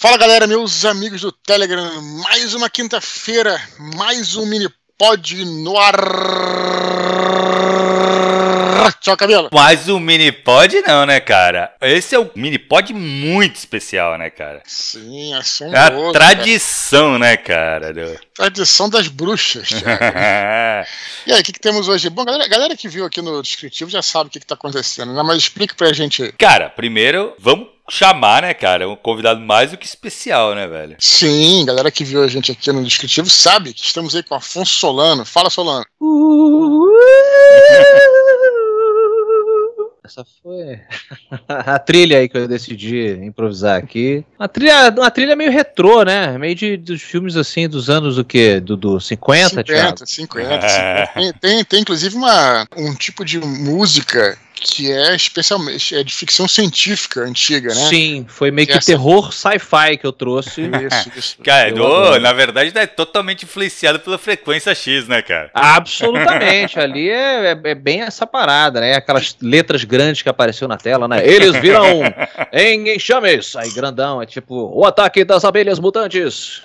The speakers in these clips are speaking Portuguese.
Fala galera, meus amigos do Telegram, mais uma quinta-feira, mais um mini pod no ar. Tchau, cabelo. Mais um mini pod não, né, cara? Esse é um mini pod muito especial, né, cara? Sim, É assombroso. a tradição, né, cara? do- cara. Tradição das bruxas. E aí, o que, que temos hoje? Bom, galera, galera que viu aqui no descritivo já sabe o que, está acontecendo, né? Mas explica pra gente aí. cara, primeiro, vamos chamar, né, cara? Um convidado mais do que especial, né, velho? Sim, galera que viu a gente aqui no descritivo sabe que estamos aí com Afonso Solano. Fala, Solano. Essa foi a trilha aí que eu decidi improvisar aqui. Uma trilha, uma trilha meio retrô, né? Meio de, dos filmes assim dos anos o quê? Do, do 50, Thiago? 50, 50, 50. Tem, tem, tem, inclusive uma, um tipo de música que é especialmente é de ficção científica antiga, né? Sim, foi meio que Essa- terror sci-fi que eu trouxe. Isso, isso. Cara, do- na verdade, é totalmente influenciado pela frequência X, né, cara? Absolutamente, ali é, é- é bem essa parada, né? Aquelas letras grandes que apareceu na tela, né? Eles viram em enxames, aí grandão, é tipo o ataque das abelhas mutantes.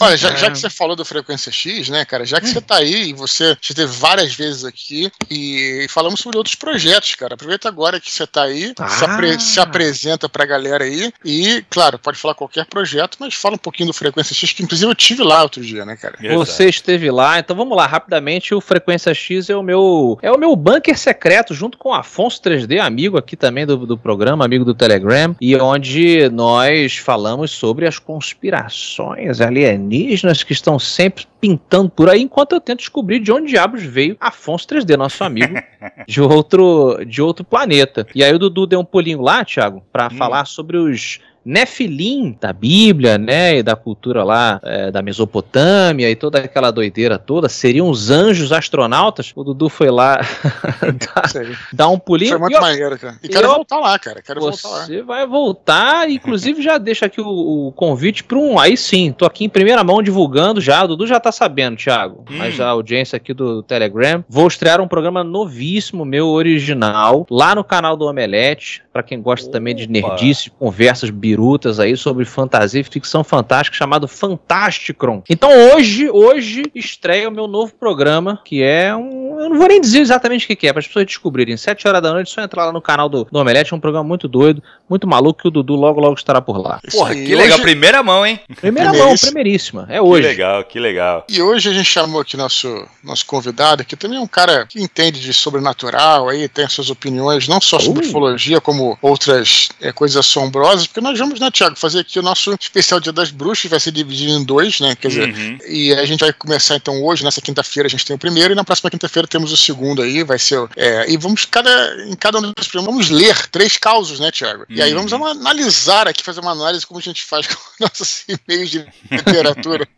Olha, já, já que você falou do Frequência X, né, cara? Já que você tá aí e você já teve várias vezes aqui e falamos sobre outros projetos, cara. Aproveita agora que você tá aí, se, apre- Ah. se apresenta pra galera aí e, claro, pode falar qualquer projeto, mas fala um pouquinho do Frequência X, que inclusive eu tive lá outro dia, né, cara? Você esteve lá, então vamos lá, rapidamente, o Frequência X é o meu é o meu bunker secreto, junto com o Afonso 3D, amigo aqui também do, do programa, amigo do Telegram, e onde nós falamos sobre as conspirações alienígenas que estão sempre pintando por aí, enquanto eu tento descobrir de onde diabos veio Afonso 3D, nosso amigo de outro, de outro planeta. E aí o Dudu deu um pulinho lá, Thiago, para Hum. falar sobre os Nefilim da Bíblia, né, e da cultura lá é, da Mesopotâmia e toda aquela doideira toda, seriam os anjos astronautas. O Dudu foi lá dar, um pulinho. Foi E, muito ó, maneiro, cara. E quero eu- voltar lá, cara. Quero voltar lá. você vai voltar, inclusive já deixa aqui o, o convite para um. Aí sim, tô aqui em primeira mão divulgando já. O Dudu já tá sabendo, Thiago. Hum. Mas a audiência aqui do Telegram. Vou estrear um programa novíssimo, meu original, lá no canal do Omelete. Para quem gosta também de Opa. nerdice, conversas birutas aí sobre fantasia e ficção fantástica, chamado Fantasticron. Então hoje, hoje estreia o meu novo programa, que é um. Eu não vou nem dizer exatamente o que que é, para as pessoas descobrirem. Sete horas da noite, só entrar lá no canal do, do Omelete, é um programa muito doido, muito maluco, que o Dudu logo, logo estará por lá. Porra, que legal. Hoje- Primeira mão, hein? Primeira mão, primeiríssima. É Que hoje. legal, que legal. E hoje a gente chamou aqui nosso, nosso convidado, que também é um cara que entende de sobrenatural, aí tem as suas opiniões, não só sobre Uh. ufologia, como outras é, coisas assombrosas, porque nós vamos, né, Tiago, fazer aqui o nosso especial Dia das Bruxas, vai ser dividido em dois, né? Quer dizer, Uhum. e a gente vai começar então hoje, nessa quinta-feira, a gente tem o primeiro, e na próxima quinta-feira temos o segundo aí, vai ser. É, e vamos, cada, em cada um dos programas, vamos ler três causos, né, Tiago? E aí vamos Uhum. analisar aqui, fazer uma análise como a gente faz com nossos e-mails de literatura.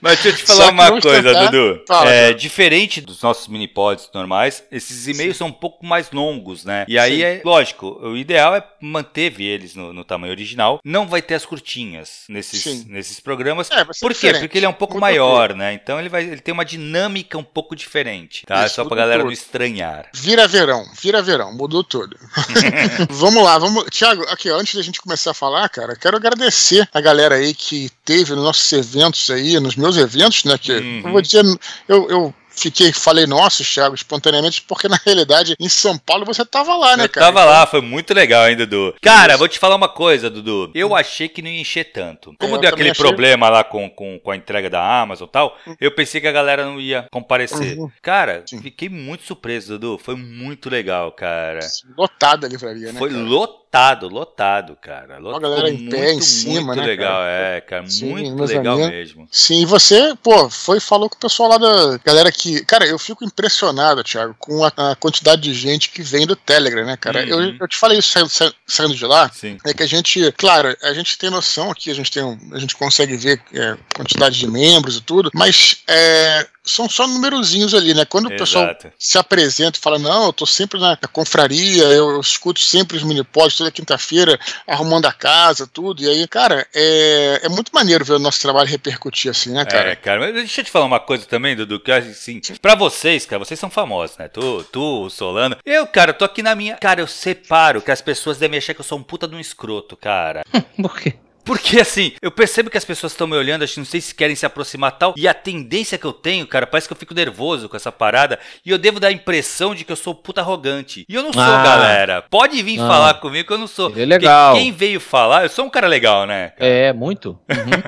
Mas deixa eu te falar uma coisa, tentar- Dudu. Fala, é, cara. diferente dos nossos mini pods normais, esses e-mails são um pouco mais longos, né? E aí Sim. é lógico, o ideal é manter eles no, no tamanho original. Não vai ter as curtinhas nesses, Sim. nesses programas. É, Por quê? Porque ele é um pouco Muito maior, né? Então ele vai ele tem uma dinâmica um pouco diferente, tá? Isso, Só pra galera tudo. não estranhar. Vira verão, vira verão, mudou tudo. vamos lá, vamos. Tiago, aqui, ó, antes da gente começar a falar, cara, quero agradecer a galera aí que teve nos nossos eventos aí, nos meus eventos, né? Que Uhum. eu vou dizer, eu. eu Fiquei, falei nossos, Thiago, espontaneamente, porque na realidade em São Paulo você tava lá, né, eu cara? tava lá, foi muito legal, hein, Dudu? Cara, Isso. vou te falar uma coisa, Dudu. Eu achei que não ia encher tanto. Como É, eu deu aquele achei. problema lá com, com, com a entrega da Amazon e tal, eu pensei que a galera não ia comparecer. Uhum. Cara, Sim. fiquei muito surpreso, Dudu. Foi muito legal, cara. Lotada a livraria, né? Foi cara? Lotado, lotado, cara. Lot... Uma galera em pé, em cima, muito né, legal, cara? é, cara. Sim, muito legal amigos. mesmo. Sim, e você, pô, foi falou com o pessoal lá da galera que. Cara, eu fico impressionado, Thiago, com a, a quantidade de gente que vem do Telegram, né, cara? Uhum. Eu, eu te falei isso saindo, sa- saindo de lá. Sim. É que a gente, claro, a gente tem noção aqui, a gente tem, um- a gente consegue ver é, quantidade de membros e tudo, mas é, são só numerozinhos ali, né? Quando o pessoal Exato. se apresenta e fala, não, eu tô sempre na, confraria, eu, eu escuto sempre os mini-pods toda quinta-feira, arrumando a casa, tudo. E aí, cara, é, é muito maneiro ver o nosso trabalho repercutir assim, né, cara? É, cara, mas deixa eu te falar uma coisa também, Dudu, que assim, pra vocês, cara, vocês são famosos, né? Tu, tu, o Solano. Eu, cara, tô aqui na minha. Cara, eu separo que as pessoas devem achar que eu sou um puta de um escroto, cara. Por quê? Porque assim, eu percebo que as pessoas estão me olhando, acho que não sei se querem se aproximar tal. E a tendência que eu tenho, cara, parece que eu fico nervoso com essa parada. E eu devo dar a impressão de que eu sou puta arrogante. E eu não sou, Ah. galera. Pode vir Ah. falar comigo que eu não sou. Ele é legal. Porque Quem veio falar, eu sou um cara legal, né? cara? É, muito. Uhum.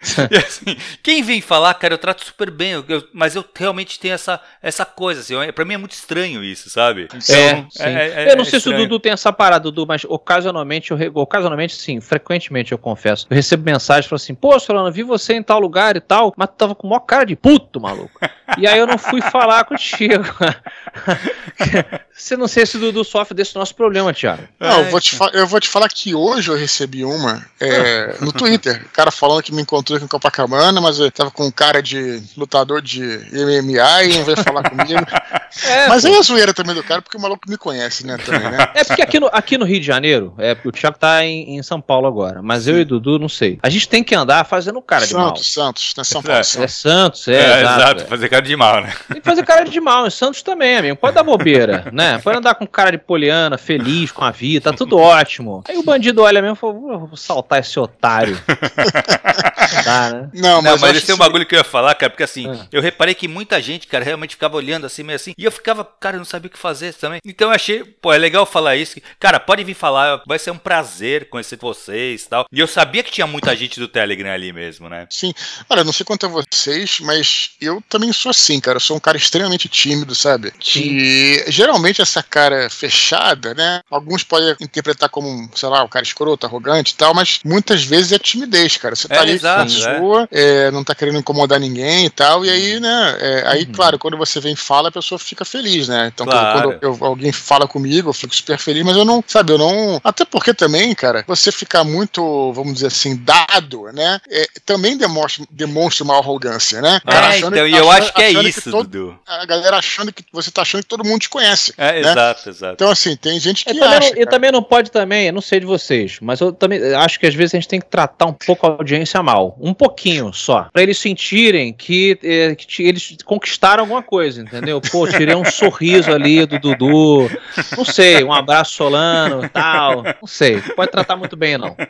E assim, quem vem falar, cara, eu trato super bem, eu- eu- mas eu realmente tenho essa, essa coisa, assim, eu- pra mim é muito estranho isso, sabe? É, Então, sim. é- é- eu não é sei se o estranho. Dudu tem essa parada, Dudu, mas ocasionalmente, eu, ocasionalmente sim, frequentemente eu confesso. Eu recebo mensagens falando assim, pô, Solano, vi você em tal lugar e tal, mas tu tava com maior cara de puto, maluco. e aí eu não fui falar contigo. você não sei se o Dudu sofre desse nosso problema, Thiago. Não, eu É, vou, te fa- eu vou te falar que hoje eu recebi uma é, no Twitter. O cara falando que me encontrou aqui em Copacabana, mas eu tava com um cara de lutador de MMA e não veio falar comigo. É, mas aí é a zoeira também do cara, porque o maluco me conhece, né? Também, né? É porque aqui no, aqui no Rio de Janeiro, é, o Thiago tá em, em São Paulo agora, mas eu e o Dudu, não sei. A gente tem que andar fazendo cara de mal. Santos, Santos, né? São Paulo. É. É Santos. Santos, é, É, exato. exato, é. fazer cara de mal, né? Tem que fazer cara de mal, em Santos também, amigo. Pode dar bobeira, né? Pode andar com cara de poliana, feliz com a vida, tá tudo ótimo. Aí o bandido olha mesmo e fala, "Vou- vou saltar esse otário. Não dá, né? Não, Não, mas, mas acho esse é um que- bagulho que eu ia falar, cara, porque assim, Ah. eu reparei que muita gente, cara, realmente ficava olhando assim, meio assim, e eu ficava, cara, eu não sabia o que fazer também. Então eu achei, pô, é legal falar isso, cara, pode vir falar, vai ser um prazer conhecer vocês e tal. E eu sabia que tinha muita gente do Telegram ali mesmo, né? Sim. Olha, não sei quanto a vocês, mas eu também sou assim, cara. Eu sou um cara extremamente tímido, sabe? Que geralmente essa cara fechada, né? Alguns podem interpretar como, sei lá, um cara escroto, arrogante e tal, mas muitas vezes é timidez, cara. Você tá É, ali exato, na sua, é, não tá querendo incomodar ninguém e tal, e aí, né? é, aí, Uhum. claro, quando você vem e fala, a pessoa fica feliz, né? Então, Claro. quando eu- alguém fala comigo, eu fico super feliz, mas eu não, sabe, eu não. Até porque também, cara, você ficar muito, vamos dizer assim, dado, né? é, também demonstra, demonstra uma arrogância, né? É, achando então, e que- eu achando- acho que é isso, todo- Dudu. a galera achando que você tá achando que todo mundo te conhece. É, né? exato, exato. Então, assim, tem gente que Eu também, acha. não, e cara. também não pode também, eu não sei de vocês, mas eu também acho que às vezes a gente tem que tratar um pouco a audiência mal. Um pouquinho só. Pra eles sentirem que, eh, que eles conquistaram alguma coisa, entendeu? Pô, tirei um sorriso ali do Dudu. Não sei, um abraço solano tal. Não sei. Pode tratar muito bem, não.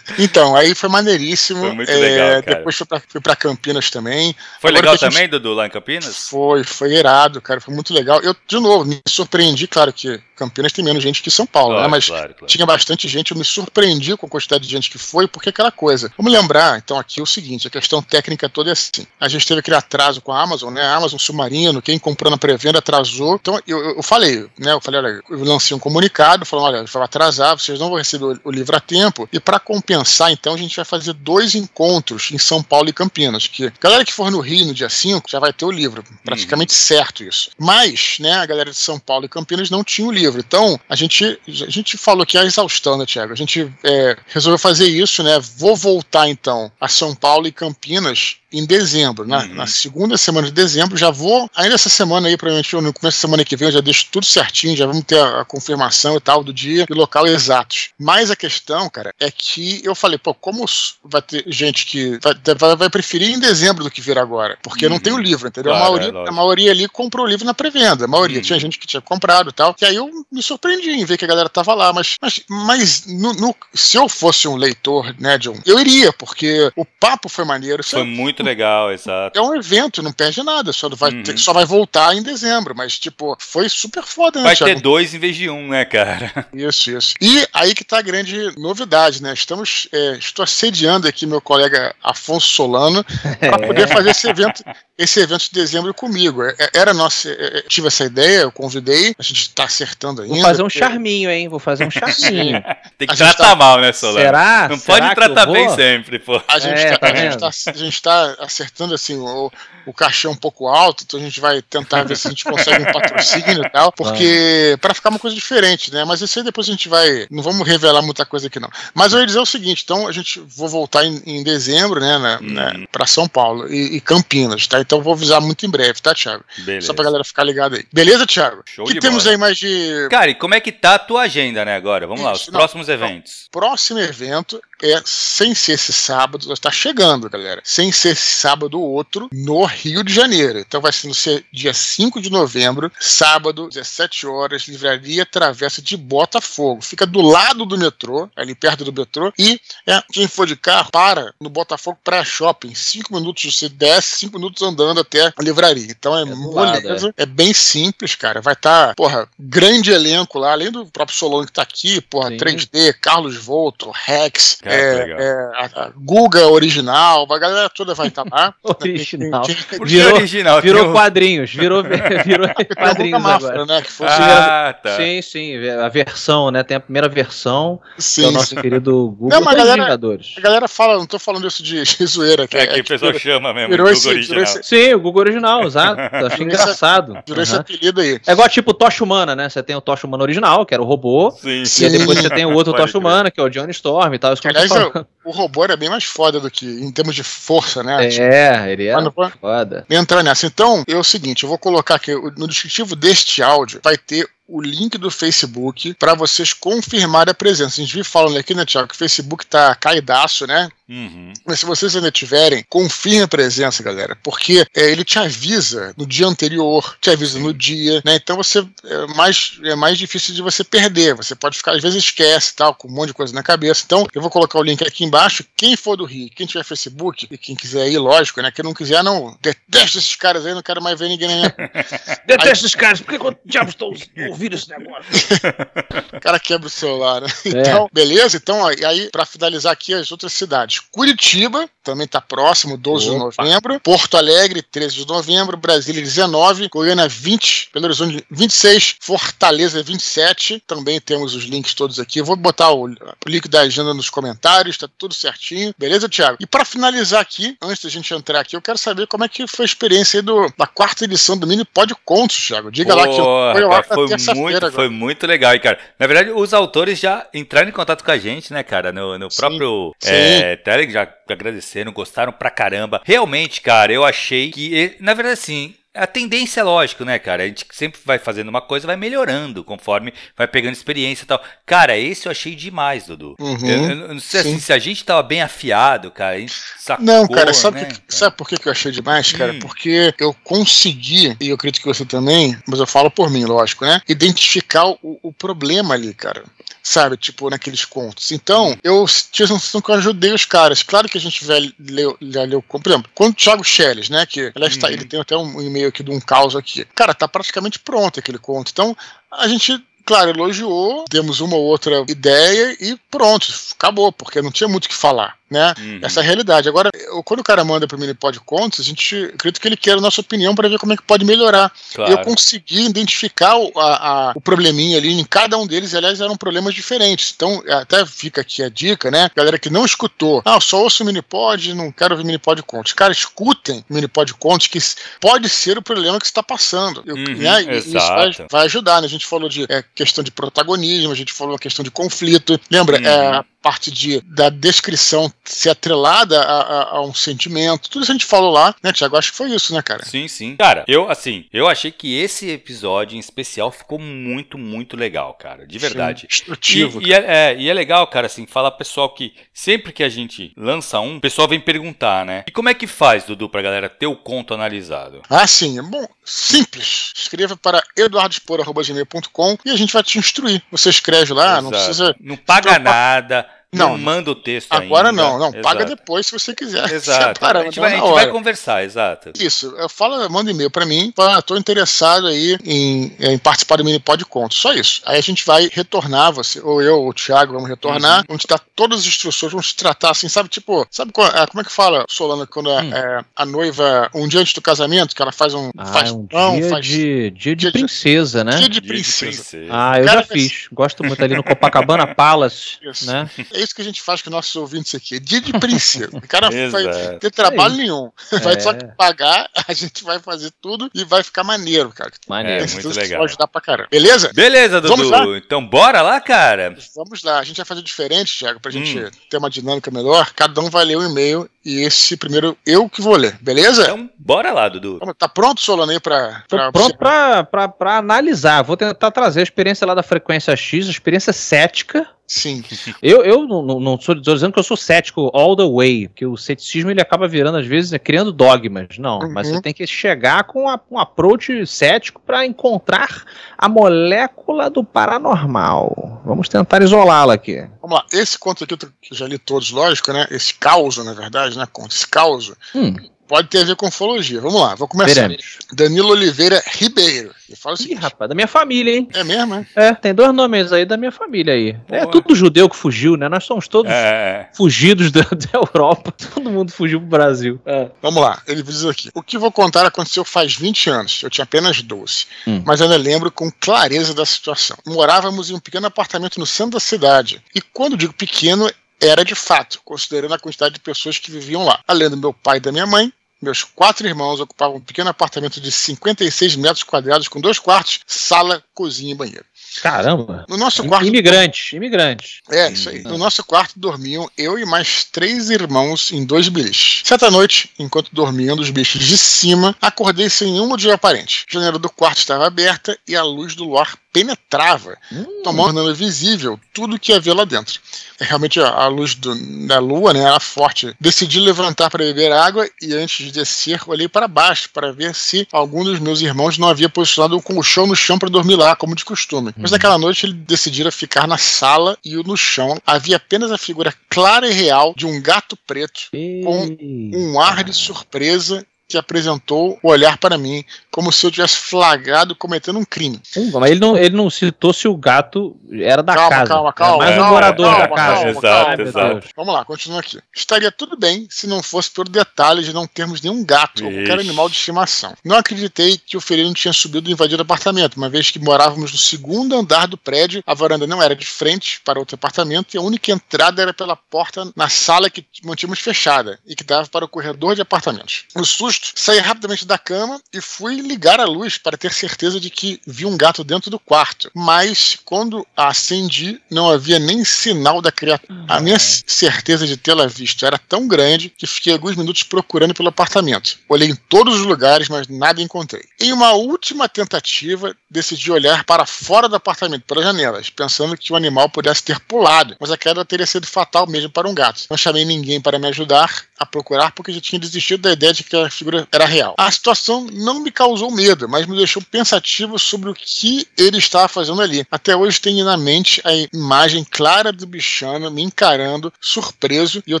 Então, aí foi maneiríssimo. Foi muito é, legal, cara. Depois fui pra, fui pra Campinas também. Foi Agora legal gente- também, Dudu, lá em Campinas? Foi, foi irado, cara. Foi muito legal. Eu, de novo, me surpreendi, claro que Campinas tem menos gente que São Paulo, né? Claro, Mas claro, claro. tinha bastante gente. Eu me surpreendi com a quantidade de gente que foi, porque aquela coisa. Vamos lembrar, então, aqui o seguinte: a questão técnica toda é assim. A gente teve aquele atraso com a Amazon, né? A Amazon Submarino, quem comprou na pré-venda atrasou. Então, eu, eu, falei, né? Eu falei, olha, eu lancei um comunicado falando, olha, vai atrasar, vocês não vão receber o, livro a tempo. E para compensar, então, a gente vai fazer dois encontros em São Paulo e Campinas. Que a galera que for no Rio no dia 5 já vai ter o livro. Praticamente certo isso. Mas, né, a galera de São Paulo e Campinas não tinha o livro. Então, a gente, a gente falou que é exaustão, né, Tiago? A gente é, resolveu fazer isso, né? Vou voltar, então, a São Paulo e Campinas em dezembro, né? Uhum. Na segunda semana de dezembro, já vou. Ainda essa semana aí, provavelmente no começo da semana que vem, eu já deixo tudo certinho, já vamos ter a, a confirmação e tal do dia e local exatos. Mas a questão, cara, é que eu falei, pô, como vai ter gente que vai, vai, vai preferir em dezembro do que vir agora? Porque não Uhum. tem o livro, entendeu? Claro, a, é, maioria, lógico. a maioria ali comprou o livro na pré-venda. A maioria. Uhum. Tinha gente que tinha comprado e tal. E aí eu me surpreendi em ver que a galera tava lá. Mas, mas, mas no, no- se eu fosse um leitor, né, John, eu iria, porque o papo foi maneiro. Foi muito legal, exato. é um evento, não perde nada, só vai, Uhum. ter- só vai voltar em dezembro, mas tipo, foi super foda, né, Vai ter Thiago? dois em vez de um, né, cara? Isso, isso. E aí que tá a grande novidade, né? Estamos, é, estou assediando aqui meu colega Afonso Solano para poder fazer esse evento, esse evento de dezembro comigo. É, é, Era nossa, é, tive essa ideia, eu convidei, a gente tá acertando ainda. Vou fazer um charminho, hein? Vou fazer um charminho. Tem que A tratar tá- mal, né, Solano? Será? Não Será pode tratar bem sempre, pô. A gente, É, tá, tá a, gente tá, a gente tá acertando assim o, o cachê um pouco alto, então a gente vai tentar ver se a gente consegue um patrocínio e tal, porque para ficar uma coisa diferente, né? Mas isso aí depois a gente vai, não vamos revelar muita coisa aqui não. Mas eu ia dizer o seguinte, então a gente vou voltar em, em dezembro, né, na, Uhum. para São Paulo e, e Campinas, tá? Então vou avisar muito em breve, tá, Thiago? Beleza. Só pra galera ficar ligada aí. Beleza, Thiago? Show que de temos bola. aí mais de Cara, e como é que tá a tua agenda, né, agora? Vamos lá, os Isso, não. próximos eventos. próximo evento é sem ser esse sábado, está chegando, galera. Sem ser esse sábado outro no Rio de Janeiro. Então vai ser dia 5 de novembro, sábado, 17 horas, livraria Travessa de Botafogo. Fica do lado do metrô, ali perto do metrô, e é, quem for de carro, para no Botafogo pré-shopping. Cinco minutos você desce, cinco minutos andando até a livraria. Então é, é moleza, é. é. bem simples, cara. Vai estar, tá, porra, grande elenco lá, além do próprio Solano que tá aqui, porra, Sim. 3D, Carlos Volto, Rex, é, é, a, a Guga original, a galera toda vai estar tá lá. original. virou, original, virou quadrinhos, virou, virou quadrinhos agora. Né, que fosse ah, tá. Sim, sim, a versão, né? Tem a primeira versão, sim, é o nosso querido Google não, a galera, A galera fala, não tô falando isso de, de zoeira. Que é, é que a pessoa tipo, chama mesmo, virou esse, original. Esse... Sim, o Google original, exato. Acho engraçado. Virou uhum. esse apelido aí. É igual tipo Tocha Humana, né? Você tem o Tocha Humana original, que era o robô, sim, e sim. depois você tem o outro Tocha Humana, que é o Johnny Storm e tal. Isso Aliás, o robô era bem mais foda do que em termos de força, né? É, tipo, ele era foda. Entrar nessa. Então, é o seguinte, eu vou colocar aqui, no descritivo deste áudio vai ter o link do Facebook para vocês confirmarem a presença. A gente vive falando aqui, né, Tiago, que o Facebook tá caidaço, né? Uhum. Mas se vocês ainda tiverem, confirme a presença, galera, porque é, ele te avisa no dia anterior, te avisa Sim. no dia, né? Então você é mais, é mais difícil de você perder. Você pode ficar, às vezes esquece tal, com um monte de coisa na cabeça. Então, eu vou colocar o link aqui embaixo. Quem for do Rio, quem tiver Facebook e quem quiser ir, lógico, né? Quem não quiser, não. Detesto esses caras aí, não quero mais ver ninguém na minha. Detesto esses caras, por que diabos estão ouvindo esse negócio? o cara quebra o celular, né? É. Então, beleza? Então, ó, e aí, pra finalizar aqui as outras cidades. Curitiba, também está próximo, 12 Opa. de novembro. Porto Alegre, 13 de novembro. Brasília, 19. Goiânia, 20. Belo Horizonte, 26. Fortaleza, 27. Também temos os links todos aqui. Eu vou botar o, o link da agenda nos comentários, tá tudo certinho. Beleza, Thiago? E para finalizar aqui, antes da gente entrar aqui, eu quero saber como é que foi a experiência do, da quarta edição do Mini Pod Contos, Thiago. Diga Pô, lá que eu, foi lá foi muito, foi muito legal, e cara. Na verdade, os autores já entraram em contato com a gente, né, cara, no, no próprio é, Telegram, já agradeceram, gostaram pra caramba. Realmente, cara, eu achei que, na verdade, assim, a tendência é lógico, né, cara? A gente sempre vai fazendo uma coisa, vai melhorando conforme vai pegando experiência e tal. Cara, esse eu achei demais, Dudu. Uhum, eu, eu, não sei assim, se a gente tava bem afiado, cara. Sacou, não, cara, sabe, né, que, sabe por que eu achei demais, cara? Hum. Porque eu consegui, e eu acredito que você também, mas eu falo por mim, lógico, né? Identificar o, o problema ali, cara sabe? Tipo, naqueles contos. Então, eu tinha a sensação que eu ajudei os caras. Claro que a gente vai ler, leu, por exemplo, quando o Thiago Schelles, né? Que aliás, uhum. tá, ele tem até um e-mail aqui de um caos aqui. Cara, tá praticamente pronto aquele conto. Então, a gente claro, elogiou, demos uma ou outra ideia e pronto, acabou, porque não tinha muito o que falar né? Uhum. Essa é a realidade. Agora, quando o cara manda para o Minipod Contos, a gente acredita que ele quer a nossa opinião para ver como é que pode melhorar. Claro. Eu consegui identificar o, a, a, o probleminha ali em cada um deles, e, aliás, eram problemas diferentes. Então, até fica aqui a dica, né? Galera que não escutou, ah, só ouço o Minipod, não quero ouvir Minipod Contos. Cara, escutem o Minipod Contos, que pode ser o problema que está passando. Eu, uhum, né? Isso vai, vai, ajudar, né? A gente falou de é, questão de protagonismo, a gente falou a questão de conflito. Lembra? Uhum. É, parte de, da descrição ser atrelada a, a, a, um sentimento. Tudo isso a gente falou lá, né, Tiago? Acho que foi isso, né, cara? Sim, sim. Cara, eu, assim, eu achei que esse episódio em especial ficou muito, muito legal, cara. De verdade. Sim, instrutivo. E, e, é, é, e é legal, cara, assim, falar pessoal que sempre que a gente lança um, o pessoal vem perguntar, né? E como é que faz, Dudu, pra galera ter o conto analisado? Ah, sim. Bom, simples. Escreva para eduardospor.com e a gente vai te instruir. Você escreve lá, Exato. não precisa. Não paga nada. Não, não manda o texto Agora ainda. não, não. Exato. Paga depois se você quiser. Exato. a gente, vai, a gente vai, conversar, exato. Isso. Fala, manda e-mail para mim. Fala, tô interessado aí em, em participar do mini pod conto. Só isso. Aí a gente vai retornar você, ou eu, ou o Thiago, vamos retornar. Uhum. Vamos te dar todas as instruções, vamos te tratar assim, sabe? Tipo, sabe é, como é que fala, Solana, quando hum. é, a noiva, um dia antes do casamento, que ela faz um. Ah, faz um dia, faz, de, dia de dia princesa, né? Dia de princesa. Dia de princesa. Ah, eu Cara, já fiz. Gosto muito ali no Copacabana Palace. Isso. Né? É isso que a gente faz com nossos ouvintes aqui. Dia de princesa. O cara não vai ter trabalho é nenhum. Vai é. só pagar, a gente vai fazer tudo e vai ficar maneiro, cara. Maneiro, é, muito legal. Vai ajudar pra caramba. Beleza? Beleza, Dudu. Vamos lá? Então bora lá, cara. Vamos lá. A gente vai fazer diferente, Thiago, pra gente hum. ter uma dinâmica melhor. Cada um vai ler o um e-mail e esse primeiro eu que vou ler, beleza? Então bora lá, Dudu. Tá pronto, Solano, aí pra... pra pronto pra, pra, pra analisar. Vou tentar trazer a experiência lá da Frequência X, a experiência cética, Sim. Eu, eu não, sou dizendo que eu sou cético all the way, porque o ceticismo ele acaba virando, às vezes, né, criando dogmas. Não, Uhum. mas você tem que chegar com a- um approach cético para encontrar a molécula do paranormal. Vamos tentar isolá-la aqui. Vamos lá, esse conto aqui, eu já li todos, lógico, né? Esse caos, na verdade, né? Conto, esse caos, Hum, pode ter a ver com ufologia. Vamos lá, vou começar. veremos. Danilo Oliveira Ribeiro. Ele fala o Ih, seguinte: rapaz, da minha família, hein? é mesmo, é? É, tem dois nomes aí da minha família aí. É Boa. tudo judeu que fugiu, né? Nós somos todos É, fugidos da, da Europa. Todo mundo fugiu pro Brasil. É. Vamos lá, ele diz aqui: O que vou contar aconteceu faz 20 anos, eu tinha apenas 12, Hum. mas ainda lembro com clareza da situação. Morávamos em um pequeno apartamento no centro da cidade, e quando digo pequeno, era de fato, considerando a quantidade de pessoas que viviam lá. Além do meu pai e da minha mãe, meus quatro irmãos ocupavam um pequeno apartamento de 56 metros quadrados com dois quartos, sala, cozinha e banheiro. Caramba. No nosso quarto. Imigrantes, imigrantes. É, isso aí. No nosso quarto dormiam eu e mais três irmãos em dois biliches. Certa noite, enquanto dormiam dos bichos de cima, acordei sem nenhum motivo aparente. A janela do quarto estava aberta e a luz do luar penetrava, Hum. tornando visível tudo que havia lá dentro. É, Realmente a luz do- da lua né, era forte. Decidi levantar para beber água e antes de descer, olhei para baixo para ver se algum dos meus irmãos não havia posicionado um colchão no chão para dormir lá, como de costume. Mas naquela noite ele decidira ficar na sala e no chão. Havia apenas a figura clara e real de um gato preto com um ar de surpresa que apresentou o olhar para mim como se eu tivesse flagrado cometendo um crime. Hum, mas ele não, ele não citou se o gato era da Calma, casa. calma, Era calma, mais um calma, morador calma, da casa. calma, Exato, meu exato. Vamos lá, continua aqui. Estaria tudo bem se não fosse pelo detalhe de não termos nenhum gato ou qualquer Ixi. animal de estimação. Não acreditei que o felino tinha subido e invadido o apartamento, uma vez que morávamos no segundo andar do prédio, a varanda não era de frente para outro apartamento e a única entrada era pela porta na sala que mantínhamos fechada e que dava para o corredor de apartamentos. No susto, saí rapidamente da cama e fui ligar a luz para ter certeza de que vi um gato dentro do quarto. Mas quando a acendi, não havia nem sinal da criatura. A minha certeza de tê-la visto era tão grande que fiquei alguns minutos procurando pelo apartamento. Olhei em todos os lugares, mas nada encontrei. Em uma última tentativa, decidi olhar para fora do apartamento, pelas janelas, pensando que o animal pudesse ter pulado, mas a queda teria sido fatal mesmo para um gato. Não chamei ninguém para me ajudar a procurar porque já tinha desistido da ideia de que a figura era real. A situação não me causou medo, mas me deixou pensativo sobre o que ele estava fazendo ali. Até hoje tenho na mente a imagem clara do bichano me encarando, surpreso, e eu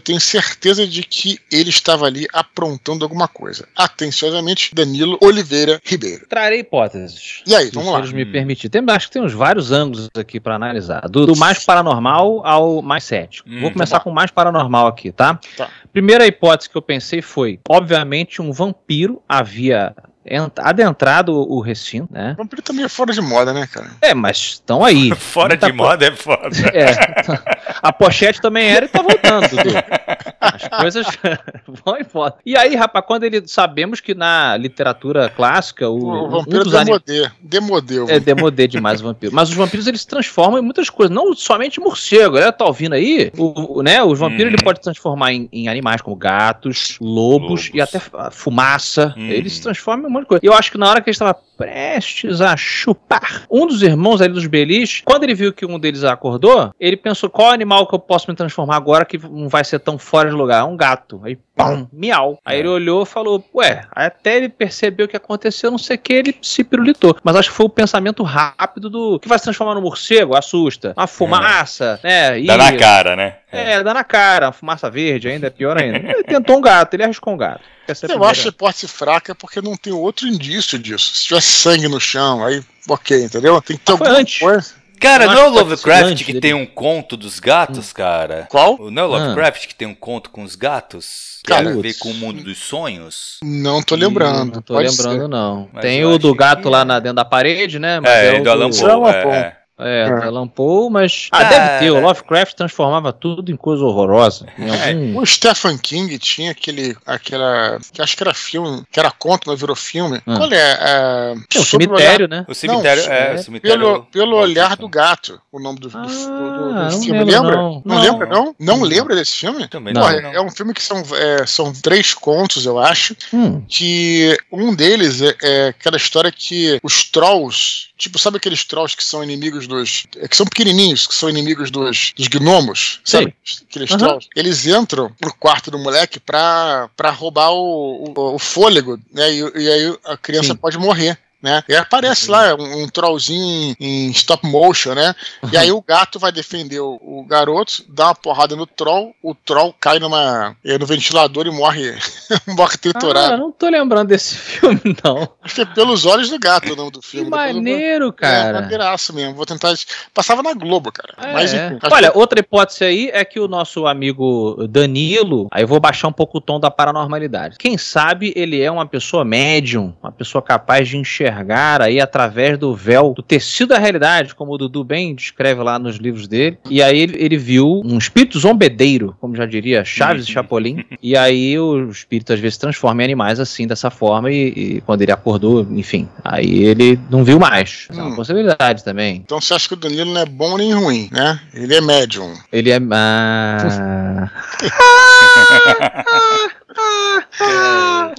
tenho certeza de que ele estava ali aprontando alguma coisa. Atenciosamente, Danilo Oliveira Ribeiro. Trarei hipóteses. E aí, Se vamos os lá. senhores me permitir. Tem, acho que tem uns vários ângulos aqui pra analisar. Do, do mais paranormal ao mais cético. Hum, Vou começar tá com o mais paranormal aqui, tá? Tá. Primeira hipótese que eu pensei foi: obviamente, um vampiro havia ent- adentrado o recinto, né? Vampiro também é fora de moda, né, cara? É, mas estão aí. Fora Muita de moda é foda. É. A pochete também era e tá voltando, Dudu. As coisas vão e voltam. E aí, rapaz, quando ele. Sabemos que na literatura clássica, o, O um vampiro dos anim- demodê. Demodeu. É demodê demais o vampiro. Mas os vampiros eles se transformam em muitas coisas, não somente morcego. Né? Tá ouvindo aí? O, o- né? Os vampiros Uhum. ele pode se transformar em, em animais como gatos, lobos, Lobos. e até fumaça. Uhum. Eles se transformam em um monte de coisa. E eu acho que na hora que ele estava prestes a chupar um dos irmãos ali dos belis, quando ele viu que um deles acordou, ele pensou: qual animal que eu posso me transformar agora que não vai ser tão fora de lugar? Um gato. Aí, pum, miau. Aí ele olhou e falou: Ué, até ele percebeu o que aconteceu, não sei o que, ele se pirulitou. Mas acho que foi o pensamento rápido do que vai se transformar no morcego, assusta. Uma fumaça, né? Dá na cara, né? É, dá na cara, uma fumaça verde ainda, é pior ainda. Ele tentou um gato, ele arriscou um gato. Essa é Eu primeira. acho a hipótese fraca porque não tem outro indício disso. Se tiver sangue no chão, aí ok, entendeu? Tem que ter Ah, foi alguma antes. coisa. Cara, não é o Lovecraft que dele. tem um conto dos gatos, cara? Qual? Não é o Ah. Lovecraft que tem um conto com os gatos? Que Cara, tem a ver com o mundo dos sonhos? Não tô lembrando. Não tô Pode lembrando, ser. não. Mas Tem o do gato que- lá na, dentro da parede, né? Mas É, o do do- Poe. Alan é, Poe. é. É, É. do Alan Poe, mas. Ah, deve ter. O Lovecraft transformava tudo em coisa horrorosa. Em É. algum... O Stephen King tinha aquele, aquela, que acho que era filme, que era conto, mas virou filme. Ah. Qual é? é um sobre o cemitério, né? O cemitério, Não, é, é, o cemitério. Pelo, pelo olhar do gato, o nome do, do, Ah, do- do- do não filme. lembro, lembra? não. Não, Não. lembra, não? Não Não. lembra desse filme? Também Não. não. Pô, é, é um filme que são, é, são três contos, eu acho, Hum. que um deles é, é aquela história que os trolls, tipo, sabe aqueles trolls que são inimigos inimigos dos. É que são pequenininhos, que são inimigos dos, dos gnomos, sabe? Aqueles Uhum. trolls. Eles entram pro quarto do moleque pra, pra roubar o, o, o fôlego, né? E, e aí a criança Sim. pode morrer. Né? E aparece lá um, um trollzinho em, stop motion, né? E aí o gato vai defender o, o garoto, dá uma porrada no troll, o troll cai numa, eh, no ventilador e morre, morre Ah, triturado. não tô lembrando desse filme, não. Acho que é pelos olhos do gato o nome do Que filme. Depois eu vou- maneiro, É, cara. maneiraço mesmo. Vou tentar. Passava na Globo, cara. É. Mas enfim. acho Olha, que- outra hipótese aí é que o nosso amigo Danilo, aí eu vou baixar um pouco o tom da paranormalidade. Quem sabe ele é uma pessoa médium, uma pessoa capaz de enxergar aí através do véu, do tecido da realidade, como o Dudu bem descreve lá nos livros dele. E aí ele, ele viu um espírito zombedeiro, como já diria Chaves e. Chapolin. E aí o espírito às vezes se transforma em animais assim, dessa forma, e, e quando ele acordou, enfim, aí ele não viu mais. Essa é uma Hum. possibilidade também. Então você acha que o Danilo não é bom nem ruim, né? Ele é médium. Ele é. Ah,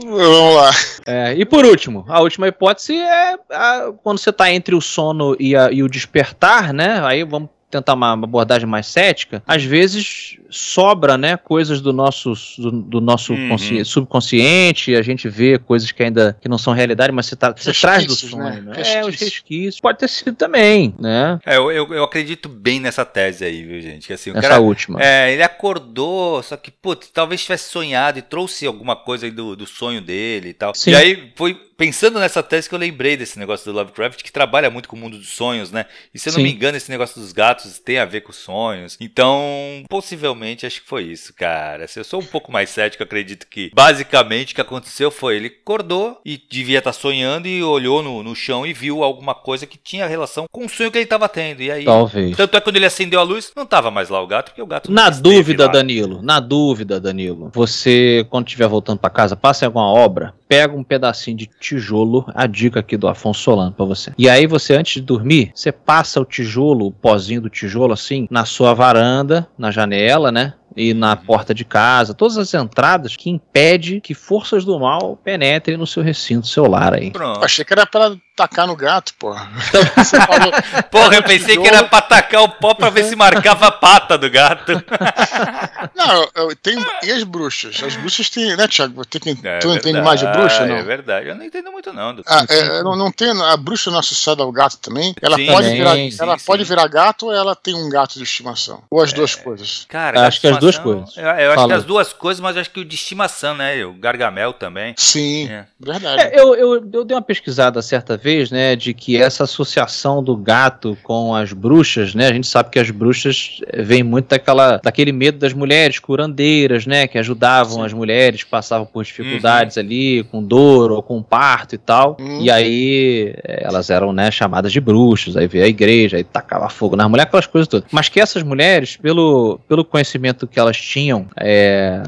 Vamos lá. é, e por último, a última hipótese é a- quando você está entre o sono e, a- e o despertar, né? Aí vamos tentar uma abordagem mais cética. Às vezes sobra, né, coisas do nosso do, do nosso Uhum. consci- subconsciente. A gente vê coisas que ainda que não são realidade, mas você, tá, você traz do Resquícios, sonho. né? Né? É, os Resquícios. resquícios. Pode ter sido também, né? É, eu, eu, eu acredito bem nessa tese aí, viu, gente? Que assim, o Essa cara. última. É, ele acordou, só que, putz, talvez tivesse sonhado e trouxe alguma coisa aí do, do sonho dele e tal. Sim. E aí foi pensando nessa tese que eu lembrei desse negócio do Lovecraft, que trabalha muito com o mundo dos sonhos, né? E se eu não Sim. me engano, esse negócio dos gatos tem a ver com sonhos. Então, possivelmente, acho que foi isso, cara. Se eu sou um pouco mais cético, acredito que basicamente o que aconteceu foi ele acordou e devia estar sonhando e olhou no, no chão e viu alguma coisa que tinha relação com o sonho que ele estava tendo. E aí. Talvez. Tanto é que quando ele acendeu a luz, não tava mais lá o gato, porque o gato Na dúvida. Danilo, na dúvida, Danilo, você, quando estiver voltando pra casa, passa em alguma obra, pega um pedacinho de tijolo, a dica aqui do Afonso Solano pra você. E aí você, antes de dormir, você passa o tijolo, o pozinho do tijolo, assim, na sua varanda, na janela, né? E na porta de casa, todas as entradas que impede que forças do mal penetrem no seu recinto, seu lar aí. Pronto. Achei que era pra tacar no gato, porra. Você falou. Porra, eu pensei que era pra tacar o pó pra ver se marcava a pata do gato. Não, eu, eu tenho. E as bruxas? As bruxas têm. Né, Thiago? Tem que, É tu entende mais de bruxa, É não? verdade, eu não entendo muito não. doutor. Ah, é, não, não tem. A bruxa não é associada ao gato também? Ela, Sim, pode, também, virar, sim, ela sim. pode virar gato ou ela tem um gato de estimação? Ou as duas coisas? Cara, acho que as duas estimação- coisas. Eu, eu acho Fala. que as duas coisas, mas acho que o de estimação, né? O Gargamel também. Sim, É. verdade. É, eu, eu, eu dei uma pesquisada certa vez, né, de que essa associação do gato com as bruxas, né, a gente sabe que as bruxas eh, vêm muito daquela, daquele medo das mulheres curandeiras, né, que ajudavam Sim. as mulheres que passavam por dificuldades ali, com dor ou com parto e tal, Uhum. e aí eh, elas eram, né, chamadas de bruxas, aí veio a igreja, aí tacava fogo nas mulheres, aquelas coisas todas. Mas que essas mulheres, pelo, pelo conhecimento que elas tinham, é,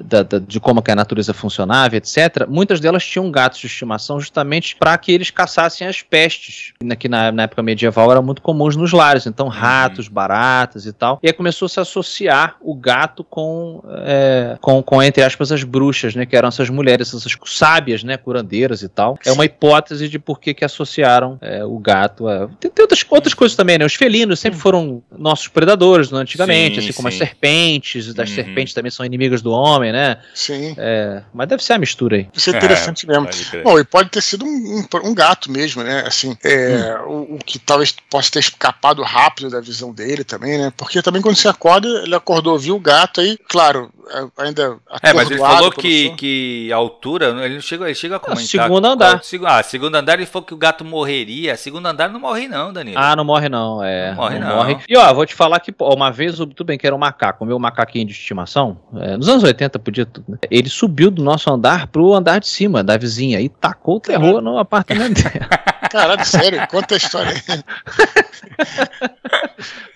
da- da- de como que a natureza funcionava, etc., muitas delas tinham gatos de estimação justamente para que eles caçassem as pestes, né, que na, na época medieval eram muito comuns nos lares, então ratos, baratas e tal. E aí começou a se associar o gato com, é, com, com, entre aspas, as bruxas, né, que eram essas mulheres, essas sábias, né, curandeiras e tal. É uma hipótese de por que que associaram é, o gato a... Tem, tem outras, outras coisas também, né? Os felinos sempre foram nossos predadores, né, antigamente, Sim, assim como as sim. Serpentes, das Uhum. serpentes também são inimigas do homem, né? Sim. É, mas deve ser a mistura aí. Isso é interessante mesmo. Pode crer. Bom, e pode ter sido um, um- um gato mesmo, né? Assim, é, o, o que talvez possa ter escapado rápido da visão dele também, né? Porque também quando você acorda, ele acordou, viu o gato aí, claro, é, ainda É, mas ele falou que, que a altura, ele não chega, ele chega a comentar. segundo andar. qual- seg- Ah, segundo andar ele falou que o gato morreria. Segundo andar não morre não, Danilo. Ah, não morre não, é. Não morre não. E ó, vou te falar que pô, uma vez, o- tudo bem que era um macaco, o meu macaquinho de estimação, é, nos anos 80 podia tudo, né? Ele subiu do nosso andar pro andar de cima, da vizinha, e tacou o terror no apartamento dela. Caralho, sério, conta a história aí.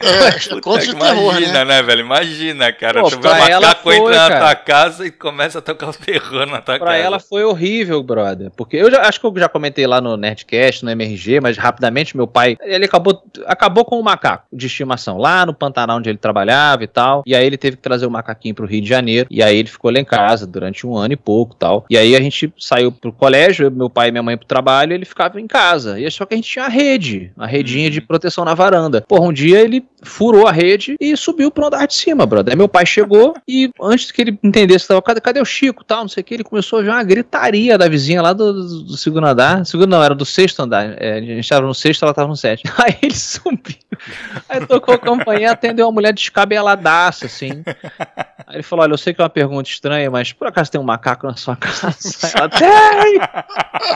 É, conto de terror, Imagina, né? né, velho? Imagina, cara. Pô, tu pra vê um ela macaco foi, entra na tua casa e começa a tocar o terror na tua Pra casa. ela foi horrível, brother. Porque eu já, acho que eu já comentei lá no Nerdcast, no MRG, mas rapidamente meu pai, ele acabou, acabou com o macaco de estimação lá no Pantanal onde ele trabalhava e tal. E aí ele teve que trazer o macaquinho pro Rio de Janeiro. E aí ele ficou lá em casa durante um ano e pouco e tal. E aí a gente saiu pro colégio, eu, meu pai e minha mãe pro trabalho, e ele ficava em casa. E só que a gente tinha a rede, a redinha de proteção na varanda. Porra, um dia ele furou a rede e subiu pro andar de cima, brother. Aí meu pai chegou e antes que ele entendesse, tava, cadê, cadê o Chico tal, não sei o que, ele começou a ver uma gritaria da vizinha lá do, do- do segundo andar. Segundo não, era do sexto andar. É, a gente tava no sexto, ela tava no sétimo. Aí ele subiu. Aí tocou a campainha, atendeu uma mulher descabeladaça, assim. Aí ele falou: Olha, eu sei que é uma pergunta estranha, mas por acaso tem um macaco na sua casa? Ela tem!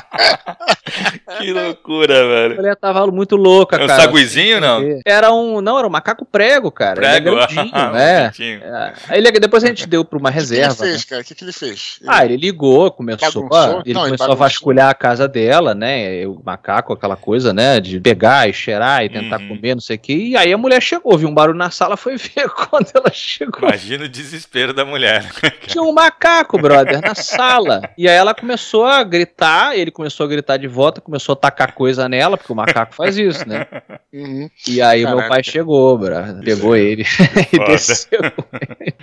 Que loucura, A velho. mulher tava muito louca, É um cara. saguizinho, não? Era um. Não, era um macaco prego, cara. Prego? Ele é grandinho, Ah, né? É. Aí ele- depois a gente deu pra uma O que, que ele reserva. né? fez, cara? O que, que ele fez? Ah, ele ligou, começou, Bagunçou? a, ele Não, ele começou a bagunçou. vasculhar a casa dela, né? O macaco, aquela coisa, né? De pegar e cheirar e tentar Uhum. comer, não sei o que. E aí a mulher chegou, viu um barulho na sala, foi ver quando ela chegou. Imagina o desespero da mulher. Tinha um macaco, brother, na sala. E aí ela começou a gritar, ele começou a gritar de volta, começou a tacar coisa nela, porque o macaco faz isso, né? Uhum. E aí meu Caraca. pai chegou, brother, pegou ele e desceu.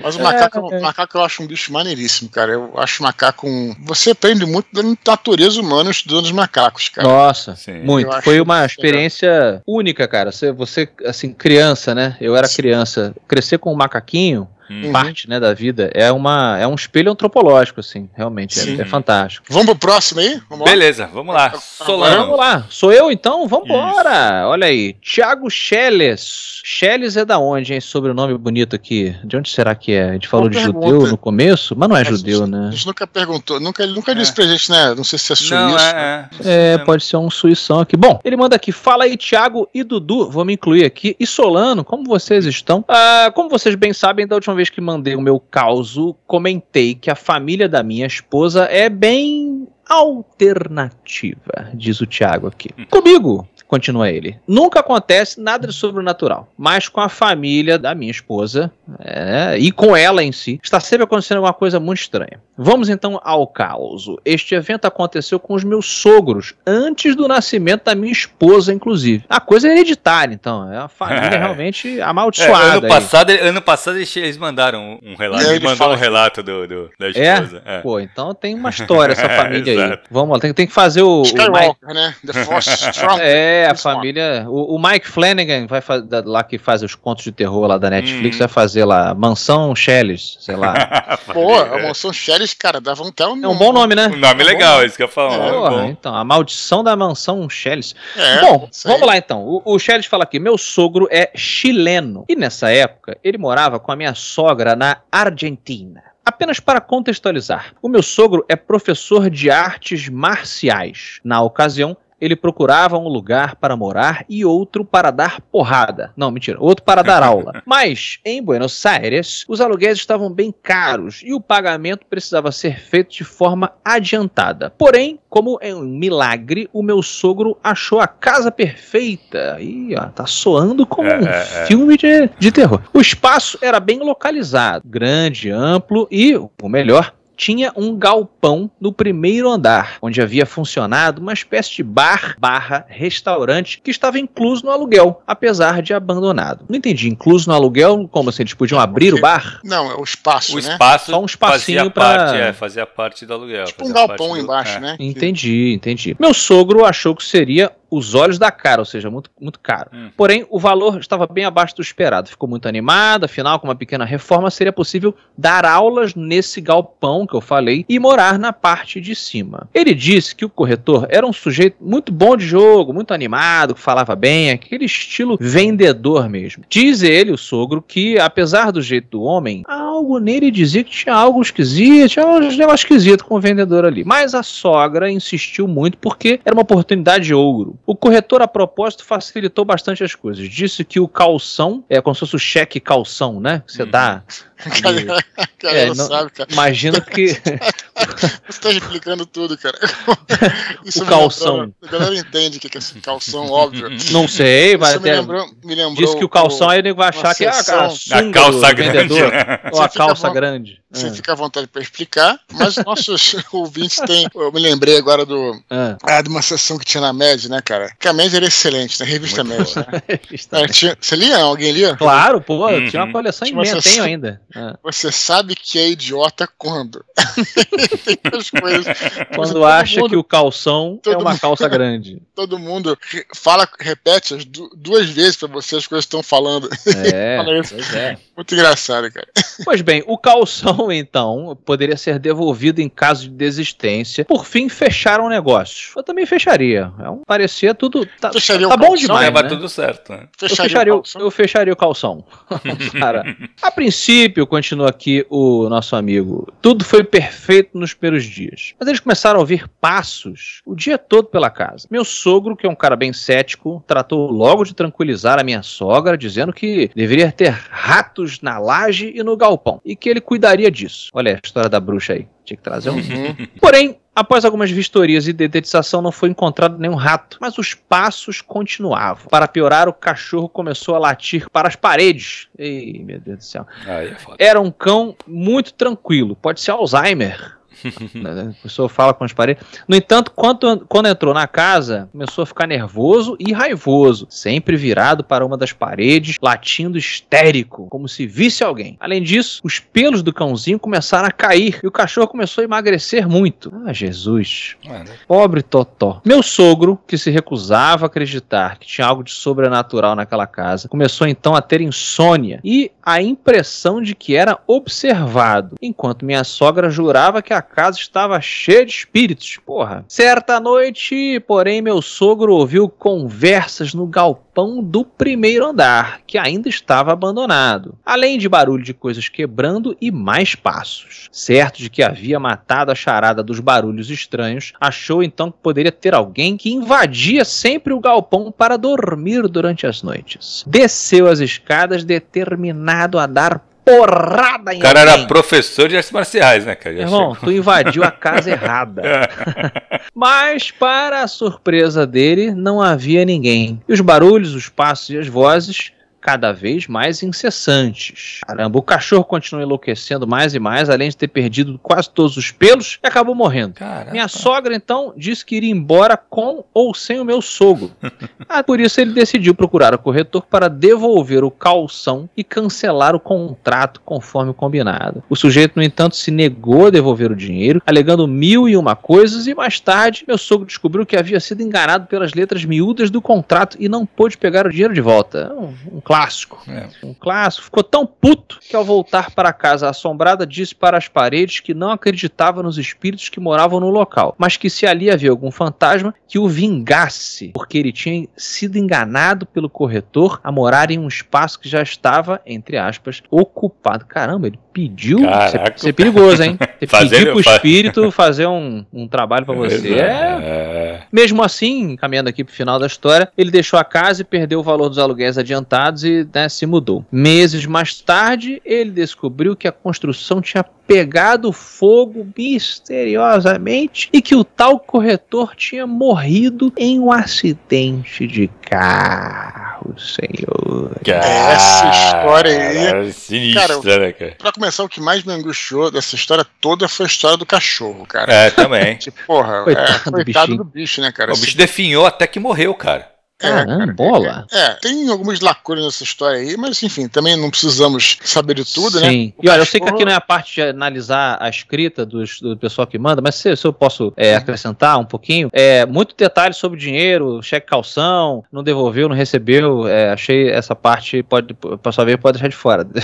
Mas o macaco, É. o macaco eu acho um bicho maneiríssimo, cara. Eu acho o macaco um. Você aprende muito da natureza humana estudando os macacos, cara. Nossa, Sim. muito. Eu Foi uma legal. experiência única, cara. Você, você, assim, criança, né? Eu era criança. Crescer com um macaquinho, Hum. parte, né, da vida, é, uma, é um espelho antropológico, assim, realmente. É, é fantástico. Vamos pro próximo aí? Vamos? Beleza, vamos lá. Solano. Vamos lá. Sou eu, então? Vambora. Olha aí. Thiago Schelles. Schelles é da onde, hein? Sobrenome bonito aqui. De onde será que é? A gente falou Boa de pergunta. judeu no começo, mas não é A judeu, gente- né? A gente nunca perguntou, nunca, ele nunca disse É. pra gente, né? Não sei se é suíço. Não, né? é, é. É, pode ser um suição aqui. Bom, ele manda aqui, fala aí, Thiago e Dudu, vou me incluir aqui. E Solano, como vocês estão? Ah, como vocês bem sabem, da última vez que mandei o meu causo, comentei que a família da minha esposa é bem alternativa, diz o Thiago aqui. Comigo, continua ele, nunca acontece nada de sobrenatural, mas com a família da minha esposa é, e com ela em si, está sempre acontecendo alguma coisa muito estranha. Vamos então ao caos. Este evento aconteceu com os meus sogros, antes do nascimento da minha esposa, inclusive. A coisa é hereditária, então. É uma família realmente É, amaldiçoada. ano, aí. passado, ano passado eles, mandaram um relato. É, ele mandou um relato do, do- da É? esposa. É. Pô, então tem uma história essa família aí. Vamos lá, tem, tem que fazer o. o Mike, Skywalker, né? The Force Strong. é, a This one. família. O, o Mike Flanagan vai fa- da- lá que faz os contos de terror lá da Netflix, Hum. vai fazer lá Mansão Shellys, sei lá. Pô, a mansão Sheriff, cara, dava um até um. É um bom nome, né? Um nome legal, é isso que eu falo. É, é Porra, bom. então, a maldição da mansão Shellys. É, Bom, vamos lá então. O, o Shellys fala aqui: meu sogro é chileno. E nessa época, ele morava com a minha sogra na Argentina. Apenas para contextualizar, o meu sogro é professor de artes marciais. Na ocasião, ele procurava um lugar para morar e outro para dar porrada. Não, mentira, outro para dar aula. Mas, em Buenos Aires, os aluguéis estavam bem caros e o pagamento precisava ser feito de forma adiantada. Porém, como é um milagre, o meu sogro achou a casa perfeita. Ih, ó, tá soando como É, um é, é. filme de, de terror. O espaço era bem localizado, grande, amplo e, o melhor, tinha um galpão no primeiro andar, onde havia funcionado uma espécie de bar barra restaurante que estava incluso no aluguel, apesar de abandonado. Não entendi, incluso no aluguel, como assim, eles podiam abrir o bar? Não, é o espaço, O né? espaço Só um espacinho fazia pra- parte, é, fazia parte do aluguel. Tipo um galpão do- embaixo, é. né? Entendi, entendi. Meu sogro achou que seria os olhos da cara, ou seja, muito, muito caro. Hum. Porém, o valor estava bem abaixo do esperado. Ficou muito animado, afinal, com uma pequena reforma, seria possível dar aulas nesse galpão que eu falei e morar na parte de cima. Ele disse que o corretor era um sujeito muito bom de jogo, muito animado, que falava bem, aquele estilo vendedor mesmo. Diz ele, o sogro, que apesar do jeito do homem, algo nele dizia que tinha algo esquisito, tinha um negócio esquisito com o vendedor ali. Mas a sogra insistiu muito porque era uma oportunidade de ouro. O corretor, a propósito, facilitou bastante as coisas. Disse que o calção, é como se fosse o cheque calção, né? Que você Uhum. dá. Cara, cara É, não não- sabe, cara. Imagino que Você tá explicando tudo, cara. Isso o calção. Lembrou, a galera entende o que é esse calção, óbvio. Não sei, vai Isso até. Me lembrou, me lembrou Diz que o calção aí ele vai achar que é a, a, a calça grande. Né? Ou a calça grande. Você é. fica à vontade para explicar, mas nossos ouvintes têm. Eu me lembrei agora do. É. Ah, de uma sessão que tinha na MED, né, cara? Que a MED era excelente, na né? revista MED. Né? é, tinha, você lia? Alguém lia? Claro, pô, uhum. tinha uma coleção tinha imensa, tenho ainda. É. Você sabe que é idiota quando? Tem coisas. Quando acha mundo, que o calção é uma mundo, calça grande. Todo mundo fala, repete as duas vezes para você as coisas que estão falando. É, pois é. Muito engraçado, cara. Pois bem, o calção, então, poderia ser devolvido em caso de desistência. Por fim, fecharam o negócio. Eu também fecharia. É um, parecia tudo. Tá, fecharia tá bom calção, demais. Né? tudo certo. Né? Fecharia eu, fecharia, o eu fecharia o calção. Cara, a princípio, continua aqui o nosso amigo, tudo foi perfeito nos primeiros dias. Mas eles começaram a ouvir passos o dia todo pela casa. Meu sogro, que é um cara bem cético, tratou logo de tranquilizar a minha sogra, dizendo que deveria ter ratos na laje e no galpão, e que ele cuidaria disso. Olha a história da bruxa aí. Tinha que trazer um. Uhum. Porém, Após algumas vistorias e dedetização, não foi encontrado nenhum rato, mas os passos continuavam. Para piorar, o cachorro começou a latir para as paredes. Ei, meu Deus do céu. é Era um cão muito tranquilo, pode ser Alzheimer. Né, a pessoa fala com as paredes. No entanto, quando, quando entrou na casa, começou a ficar nervoso e raivoso, sempre virado para uma das paredes, latindo histérico, como se visse alguém. Além disso, os pelos do cãozinho começaram a cair e o cachorro começou a emagrecer muito. Ah, Jesus. Mano. Pobre Totó. Meu sogro, que se recusava a acreditar que tinha algo de sobrenatural naquela casa, começou então a ter insônia e a impressão de que era observado, enquanto minha sogra jurava que a casa estava cheia de espíritos. Porra. Certa noite, porém, meu sogro ouviu conversas no galpão do primeiro andar, que ainda estava abandonado, além de barulho de coisas quebrando e mais passos. Certo de que havia matado a charada dos barulhos estranhos, achou então que poderia ter alguém que invadia sempre o galpão para dormir durante as noites. Desceu as escadas determinado a dar porrada em O cara alguém. era professor de artes marciais, né, cara? Irmão, tu invadiu a casa errada. Mas, para a surpresa dele, não havia ninguém. E os barulhos, os passos e as vozes cada vez mais incessantes. Caramba, o cachorro continua enlouquecendo mais e mais, além de ter perdido quase todos os pelos e acabou morrendo. Caramba. Minha sogra então disse que iria embora com ou sem o meu sogro. ah, por isso ele decidiu procurar o corretor para devolver o calção e cancelar o contrato conforme combinado. O sujeito, no entanto, se negou a devolver o dinheiro, alegando mil e uma coisas, e mais tarde meu sogro descobriu que havia sido enganado pelas letras miúdas do contrato e não pôde pegar o dinheiro de volta. Um, um clássico. É. Um clássico. Ficou tão puto que ao voltar para casa assombrada disse para as paredes que não acreditava nos espíritos que moravam no local, mas que se ali havia algum fantasma que o vingasse, porque ele tinha sido enganado pelo corretor a morar em um espaço que já estava, entre aspas, ocupado. Caramba, ele pediu. Caraca. Ser, perigoso, hein? Você pedir pro espírito fazer um, um trabalho para você. É. é. Mesmo assim, caminhando aqui pro final da história, ele deixou a casa e perdeu o valor dos aluguéis adiantados e né, se mudou. Meses mais tarde, ele descobriu que a construção tinha pegado fogo misteriosamente e que o tal corretor tinha morrido em um acidente de carro, senhor. Essa história aí. É sinistra, cara, né, cara? Pra começar, o que mais me angustiou dessa história toda foi a história do cachorro, cara. É, também. tipo, porra, coitado, é, coitado do, do bicho, né, cara? O bicho definhou até que morreu, cara. Caramba, bola. É, é, tem algumas lacunas nessa história aí, mas enfim, também não precisamos saber de tudo, Sim. né? Sim. E olha, eu sei que aqui não é a parte de analisar a escrita dos, do pessoal que manda, mas se, se eu posso é, acrescentar um pouquinho, é, muito detalhe sobre dinheiro, cheque calção, não devolveu, não recebeu, é, achei essa parte, pode, pra sua ver, pode deixar de fora.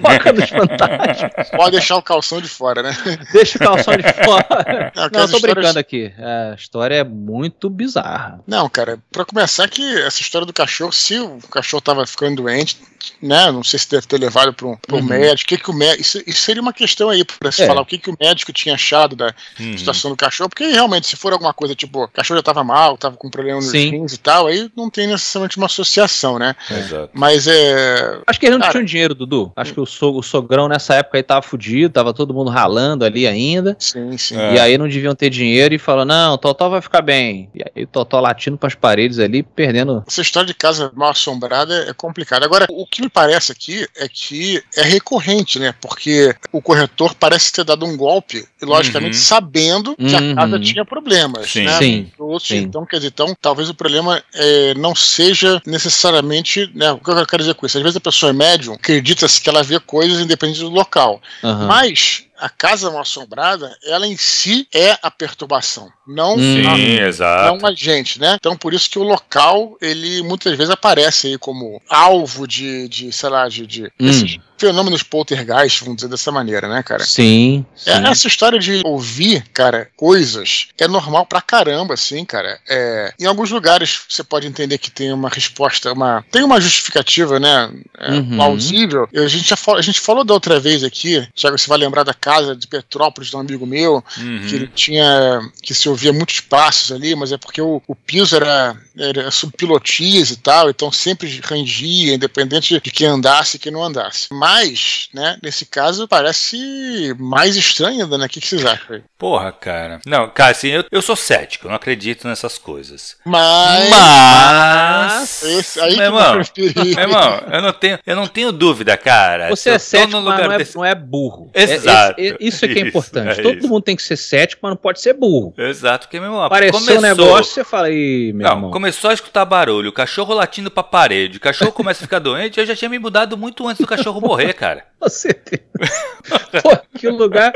Foca nos fantasmas. Pode deixar o calção de fora, né? Deixa o calção de fora. Não, não eu tô histórias... brincando aqui. A história é muito bizarra. Não, cara, pra começar pensar que essa história do cachorro, se o cachorro tava ficando doente, né? Não sei se deve ter levado para um, uhum. médico. Que que o médico isso, isso, seria uma questão aí para se é. falar o que, que o médico tinha achado da uhum. situação do cachorro, porque realmente, se for alguma coisa tipo, o cachorro já estava mal, estava com problema nos rins e tal, aí não tem necessariamente uma associação, né? Exato. Mas é. Acho que eles não Cara, tinham dinheiro, Dudu. Acho que o, so, o sogrão nessa época aí tava fudido, tava todo mundo ralando ali ainda. Sim, sim. É. E aí não deviam ter dinheiro e falou: não, o Totó vai ficar bem. E aí o Totó latindo para as paredes ali, perdendo. Essa história de casa mal assombrada é complicada. Agora, o que me parece aqui é que é recorrente, né? Porque o corretor parece ter dado um golpe, e logicamente uhum. sabendo que uhum. a casa tinha problemas, Sim. né? Sim. Sim. Então, quer dizer, então, talvez o problema é, não seja necessariamente, né? O que eu quero dizer com isso? Às vezes a pessoa é médium, acredita-se que ela vê coisas independente do local. Uhum. Mas a casa mal assombrada, ela em si é a perturbação, não Sim, a, exato. não a gente, né? Então por isso que o local ele muitas vezes aparece aí como alvo de, de sei lá, de, de hum. esses fenômenos poltergeist, vamos dizer dessa maneira, né, cara? Sim, é, sim. É, essa história de ouvir, cara, coisas é normal pra caramba, assim, cara. É, em alguns lugares você pode entender que tem uma resposta, uma tem uma justificativa, né, é, uhum. plausível. A gente já a gente falou da outra vez aqui, Thiago, você vai lembrar da casa de Petrópolis de um amigo meu, uhum. que ele tinha que se ouvia muitos passos ali, mas é porque o, o piso era, era subpilotis e tal, então sempre rangia, independente de quem andasse e quem não andasse. Mas mas, né, nesse caso parece mais estranho ainda, né? O que, que vocês acham? Porra, cara. Não, cara, assim, eu, eu sou cético, eu não acredito nessas coisas. Mas. Mas. Esse, aí meu irmão, meu irmão, eu não, tenho, eu não tenho dúvida, cara. Você é cético, mas não é, desse... não é burro. É, Exato. É, é, isso é que é importante. É Todo isso. mundo tem que ser cético, mas não pode ser burro. Exato, porque, meu irmão, Apareceu começou... um negócio, você fala aí, meu não, irmão. Começou a escutar barulho, o cachorro latindo pra parede, o cachorro começa a ficar doente, eu já tinha me mudado muito antes do cachorro morrer morrer, cara. Você tem. Pô, que lugar.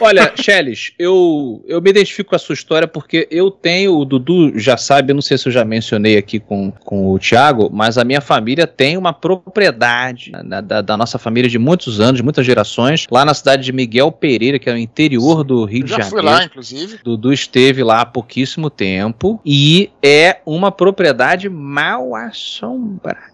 Olha, Chelis, eu, eu me identifico com a sua história porque eu tenho, o Dudu já sabe, eu não sei se eu já mencionei aqui com, com o Thiago, mas a minha família tem uma propriedade né, da, da, nossa família de muitos anos, de muitas gerações, lá na cidade de Miguel Pereira, que é o interior do Rio eu de Janeiro. Já fui lá, inclusive. Dudu esteve lá há pouquíssimo tempo e é uma propriedade mal assombrada.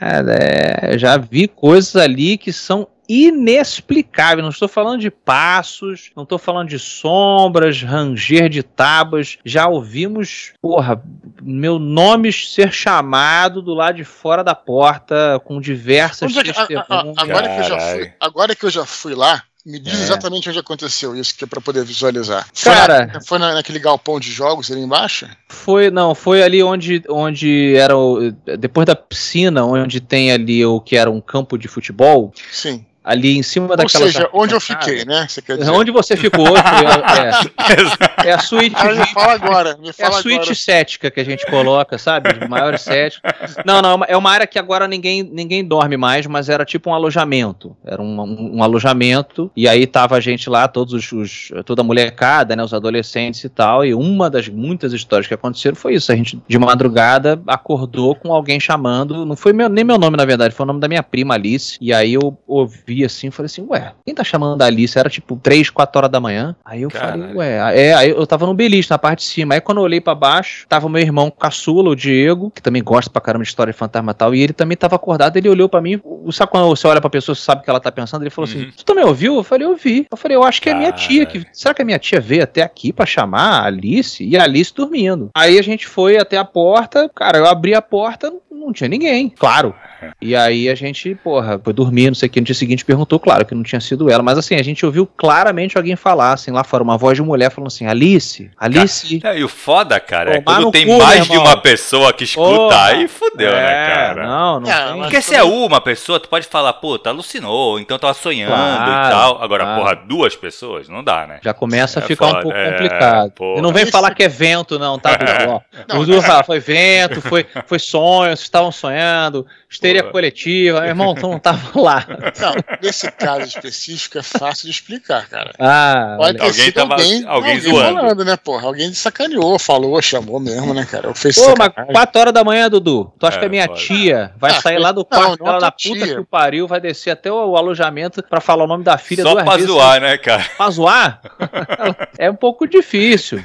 É, já vi coisas ali que são inexplicáveis. Não estou falando de passos, não estou falando de sombras, ranger de tábuas. Já ouvimos, porra, meu nome ser chamado do lado de fora da porta com diversas é que, a, a, agora, que eu já fui, agora que eu já fui lá, me diz é. exatamente onde aconteceu isso, que é para poder visualizar. Cara, foi, na, foi na, naquele galpão de jogos ali embaixo? Foi, não, foi ali onde, onde era o, depois da piscina, onde tem ali o que era um campo de futebol. Sim ali em cima daquela. Ou seja, onde eu fiquei, né? Você quer dizer? Onde você ficou, é, é a suíte. Ah, me fala agora. Me fala é a suíte agora. cética que a gente coloca, sabe? De maior cética. Não, não, é uma área que agora ninguém, ninguém dorme mais, mas era tipo um alojamento. Era um, um, um alojamento, e aí tava a gente lá, todos os, os, toda a molecada, né? Os adolescentes e tal. E uma das muitas histórias que aconteceram foi isso. A gente, de madrugada, acordou com alguém chamando. Não foi meu, nem meu nome, na verdade, foi o nome da minha prima Alice. E aí eu ouvi vi assim, falei assim, ué, quem tá chamando a Alice? Era tipo 3, 4 horas da manhã. Aí eu Caralho. falei, ué, é, aí eu tava no beliche, na parte de cima. Aí quando eu olhei para baixo, tava o meu irmão caçula, o Diego, que também gosta pra caramba de história de fantasma e tal, e ele também tava acordado, ele olhou para mim, sabe quando você olha pra pessoa, você sabe o que ela tá pensando? Ele falou assim, uhum. assim, tu também ouviu? Eu falei, eu vi. Eu falei, eu acho que é minha tia, que, será que a minha tia veio até aqui para chamar a Alice? E a Alice dormindo. Aí a gente foi até a porta, cara, eu abri a porta, não tinha ninguém, claro. E aí a gente, porra, foi dormir, não sei o que, no dia seguinte perguntou, claro que não tinha sido ela, mas assim, a gente ouviu claramente alguém falar, assim, lá fora, uma voz de mulher falando assim, Alice, Alice. Cara, é, e o foda, cara, é quando tem cu, mais de uma pessoa que escuta, aí fudeu, né, é, né, cara? Não, não é, Porque se é uma pessoa, tu pode falar, puta, alucinou, então tava sonhando claro, e tal. Agora, claro. porra, duas pessoas, não dá, né? Já começa a é ficar foda, um pouco é, complicado. e não vem falar que é vento, não, tá? Não, não, fala, foi vento, foi, foi sonho, vocês estavam sonhando, histeria coletiva, meu irmão, tu não tava lá. Não, nesse caso específico é fácil de explicar, cara. Ah, Pode ter alguém, tava, alguém, alguém, zoando. falando, né, porra? Alguém sacaneou, falou, chamou mesmo, né, cara? Eu fiz Pô, mas 4 horas da manhã, Dudu, tu acha é, que a minha pode. tia vai ah, sair lá do quarto dela da puta tia. que o pariu, vai descer até o alojamento pra falar o nome da filha Só duas pra vezes? zoar, né, cara? Pra zoar? é um pouco difícil.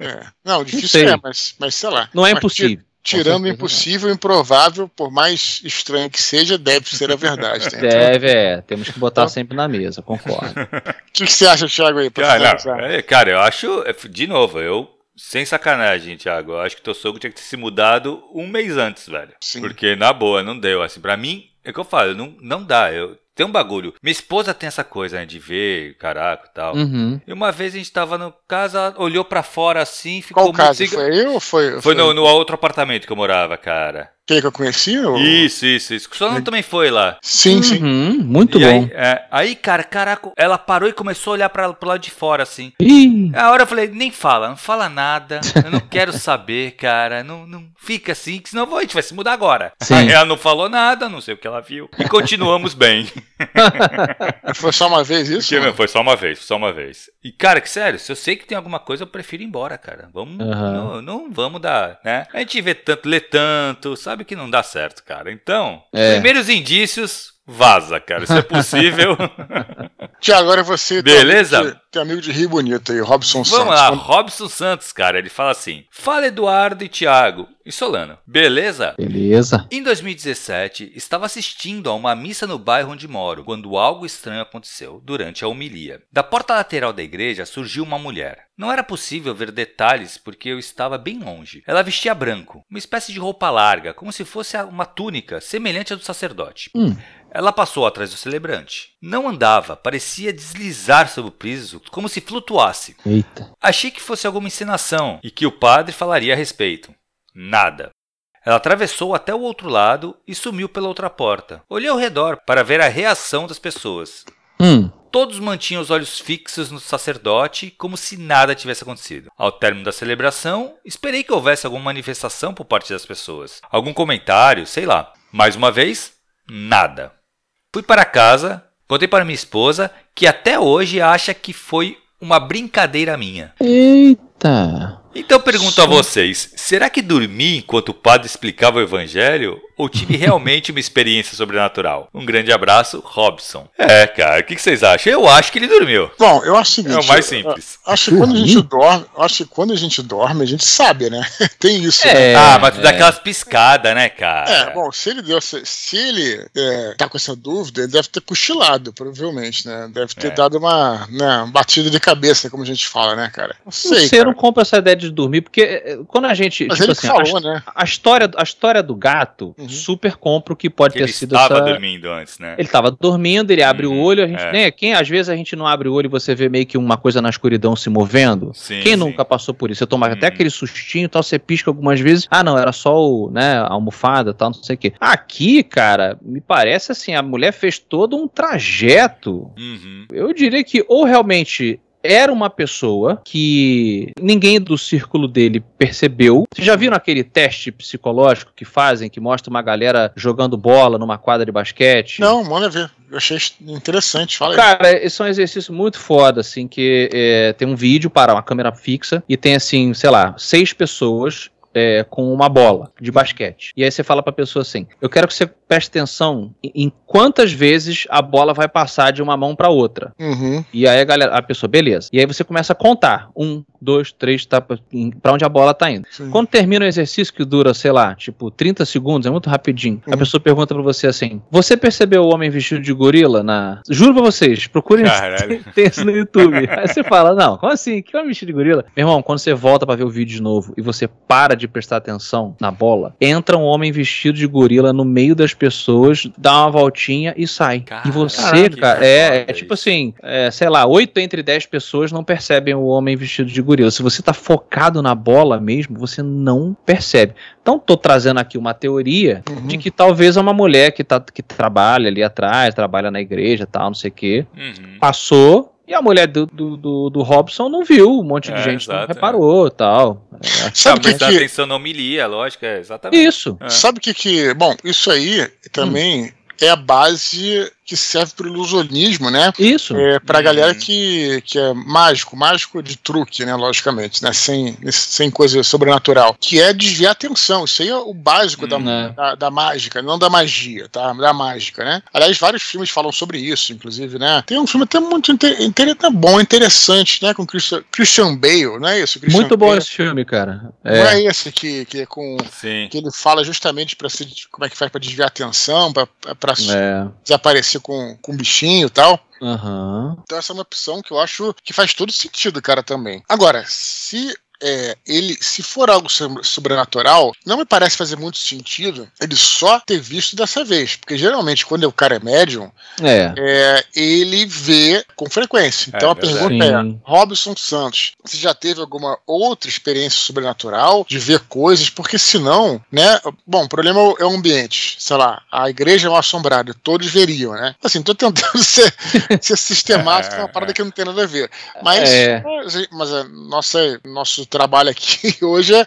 É. Não, difícil não é, mas, mas sei lá. Não é impossível. Tirando o impossível, o improvável, por mais estranho que seja, deve ser a verdade. Né? Deve, é. Temos que botar então, sempre na mesa, concordo. O que, que, você acha, Thiago, aí? Cara, não, é, cara, eu acho, é, de novo, eu sem sacanagem, Thiago. Eu acho que teu sogro tinha que ter se mudado um mês antes, velho. Sim. Porque, na boa, não deu. Assim, pra mim, é o que eu falo, não, não dá. Eu, tem um bagulho. Minha esposa tem essa coisa, né, de ver, caraca e tal. Uhum. E uma vez a gente tava no casa, olhou para fora assim, ficou Qual casa? Foi eu ou foi? Foi, foi no, no, outro apartamento que eu morava, cara. Quem que eu conheci? Ou... Isso, isso, isso. O Solano também foi lá. Sim, uhum, sim. Muito e bom. Aí, é, aí, cara, caraca, ela parou e começou a olhar pra, pro lado de fora, assim. Ih. A hora eu falei, nem fala, não fala nada. Eu não quero saber, cara. Não, não fica assim, que senão a gente vai se mudar agora. Sim. Aí ela não falou nada, não sei o que ela viu. E continuamos bem. foi só uma vez isso? Que, foi só uma vez, só uma vez. E, cara, que sério, se eu sei que tem alguma coisa, eu prefiro ir embora, cara. Vamos, uhum. não, não vamos dar, né? A gente vê tanto, lê tanto, sabe? Sabe que não dá certo, cara. Então, é. primeiros indícios, vaza, cara. Se é possível. Tiago, agora você. Beleza? Tem amigo de Rio Bonito aí, Robson Vamos Santos. Vamos lá, Robson Santos, cara. Ele fala assim: Fala Eduardo e Tiago e Solano. Beleza? Beleza. Em 2017, estava assistindo a uma missa no bairro onde moro, quando algo estranho aconteceu durante a homilia. Da porta lateral da igreja surgiu uma mulher. Não era possível ver detalhes porque eu estava bem longe. Ela vestia branco, uma espécie de roupa larga, como se fosse uma túnica semelhante à do sacerdote. Hum. Ela passou atrás do celebrante. Não andava, parecia deslizar sobre o piso como se flutuasse. Eita. Achei que fosse alguma encenação e que o padre falaria a respeito. Nada. Ela atravessou até o outro lado e sumiu pela outra porta. Olhei ao redor para ver a reação das pessoas. Hum. Todos mantinham os olhos fixos no sacerdote, como se nada tivesse acontecido. Ao término da celebração, esperei que houvesse alguma manifestação por parte das pessoas. Algum comentário, sei lá. Mais uma vez, nada. Fui para casa, contei para minha esposa, que até hoje acha que foi uma brincadeira minha. Eita! Então pergunto a vocês: será que dormi enquanto o padre explicava o evangelho? Ou tive realmente uma experiência sobrenatural? Um grande abraço, Robson. É, cara, o que, vocês acham? Eu acho que ele dormiu. Bom, eu acho o seguinte. É o mais simples. Acho que quando a gente dorme, acho que quando a gente dorme, a gente sabe, né? Tem isso. É, né? Ah, mas tu é. dá aquelas piscadas, né, cara? É, bom, se ele deu. Se, se ele é, tá com essa dúvida, ele deve ter cochilado, provavelmente, né? Deve ter é. dado uma, né, uma batida de cabeça, como a gente fala, né, cara? Não sei. Você cara. não compra essa ideia de dormir, porque eh, quando a gente. Mas tipo assim, falou, a, né? a, história, a história do gato uhum. super compra o que pode que ter sido essa. Ele estava dormindo antes, né? Ele estava dormindo, ele abre uhum. o olho, a gente. É. Né, quem às vezes a gente não abre o olho e você vê meio que uma coisa na escuridão se movendo. Sim, quem sim. nunca passou por isso? Você toma uhum. até aquele sustinho tal, você pisca algumas vezes. Ah, não, era só o, né, a almofada tal, não sei o quê. Aqui, cara, me parece assim, a mulher fez todo um trajeto. Uhum. Eu diria que ou realmente era uma pessoa que ninguém do círculo dele percebeu. Vocês já viram aquele teste psicológico que fazem, que mostra uma galera jogando bola numa quadra de basquete? Não, manda ver. Eu achei interessante. Fala aí. Cara, esse é um exercício muito foda, assim, que é, tem um vídeo para uma câmera fixa e tem, assim, sei lá, seis pessoas é, com uma bola de basquete. E aí você fala pra pessoa assim: Eu quero que você preste atenção em quantas vezes a bola vai passar de uma mão para outra. Uhum. E aí a galera, a pessoa, beleza. E aí você começa a contar: um, dois, três, tá para onde a bola tá indo. Sim. Quando termina o exercício que dura, sei lá, tipo 30 segundos, é muito rapidinho. Uhum. A pessoa pergunta para você assim: Você percebeu o homem vestido de gorila na. Juro pra vocês, procurem tem isso no YouTube. aí você fala: Não, como assim? Que homem vestido de gorila? Meu irmão, quando você volta para ver o vídeo de novo e você para de de prestar atenção na bola, entra um homem vestido de gorila no meio das pessoas, dá uma voltinha e sai. Caraca, e você, cara, é, é, tipo assim, é, sei lá, 8 entre 10 pessoas não percebem o homem vestido de gorila. Se você tá focado na bola mesmo, você não percebe. Então, tô trazendo aqui uma teoria uhum. de que talvez é uma mulher que, tá, que trabalha ali atrás, trabalha na igreja tal, não sei o quê, uhum. passou, e a mulher do, do, do, do, Robson não viu, um monte de é, gente exato, não reparou e é. tal. É, Sabe que, que atenção não homilia, lógico, é exatamente. Isso. É. Sabe o que que... Bom, isso aí também hum. é a base que serve para o ilusionismo, né? Isso. É, pra Uhum. galera que, que é mágico, mágico de truque, né? Logicamente, né? Sem, sem coisa sobrenatural. Que é desviar a atenção. Isso aí é o básico da, Hum, é. da, da mágica, não da magia, tá? Da mágica, né? Aliás, vários filmes falam sobre isso, inclusive, né? Tem um filme até muito inter, inter, bom, interessante, né? Com Christian, Christian Bale, não é isso? Christian Muito bom Bale. esse filme, cara. Não É. é esse que, que é com. Sim. Que ele fala justamente para como é que faz para desviar a atenção, para É. desaparecer com, com um bichinho e tal. Aham. Então essa é uma opção que eu acho que faz todo sentido, cara, também. Agora, se é, ele, se for algo so- sobrenatural, não me parece fazer muito sentido ele só ter visto dessa vez. Porque geralmente, quando o cara é médium, É. é, ele vê com frequência. Então É a pergunta Sim. é: Robson Santos, você já teve alguma outra experiência sobrenatural de ver coisas? Porque senão, né? Bom, o problema é o- é o ambiente. Sei lá, a igreja é mal assombrada, todos veriam, né? Assim, tô tentando ser, ser sistemático, é uma parada que não tem nada a ver. Mas, É. mas, mas a nossa, nosso trabalho aqui hoje é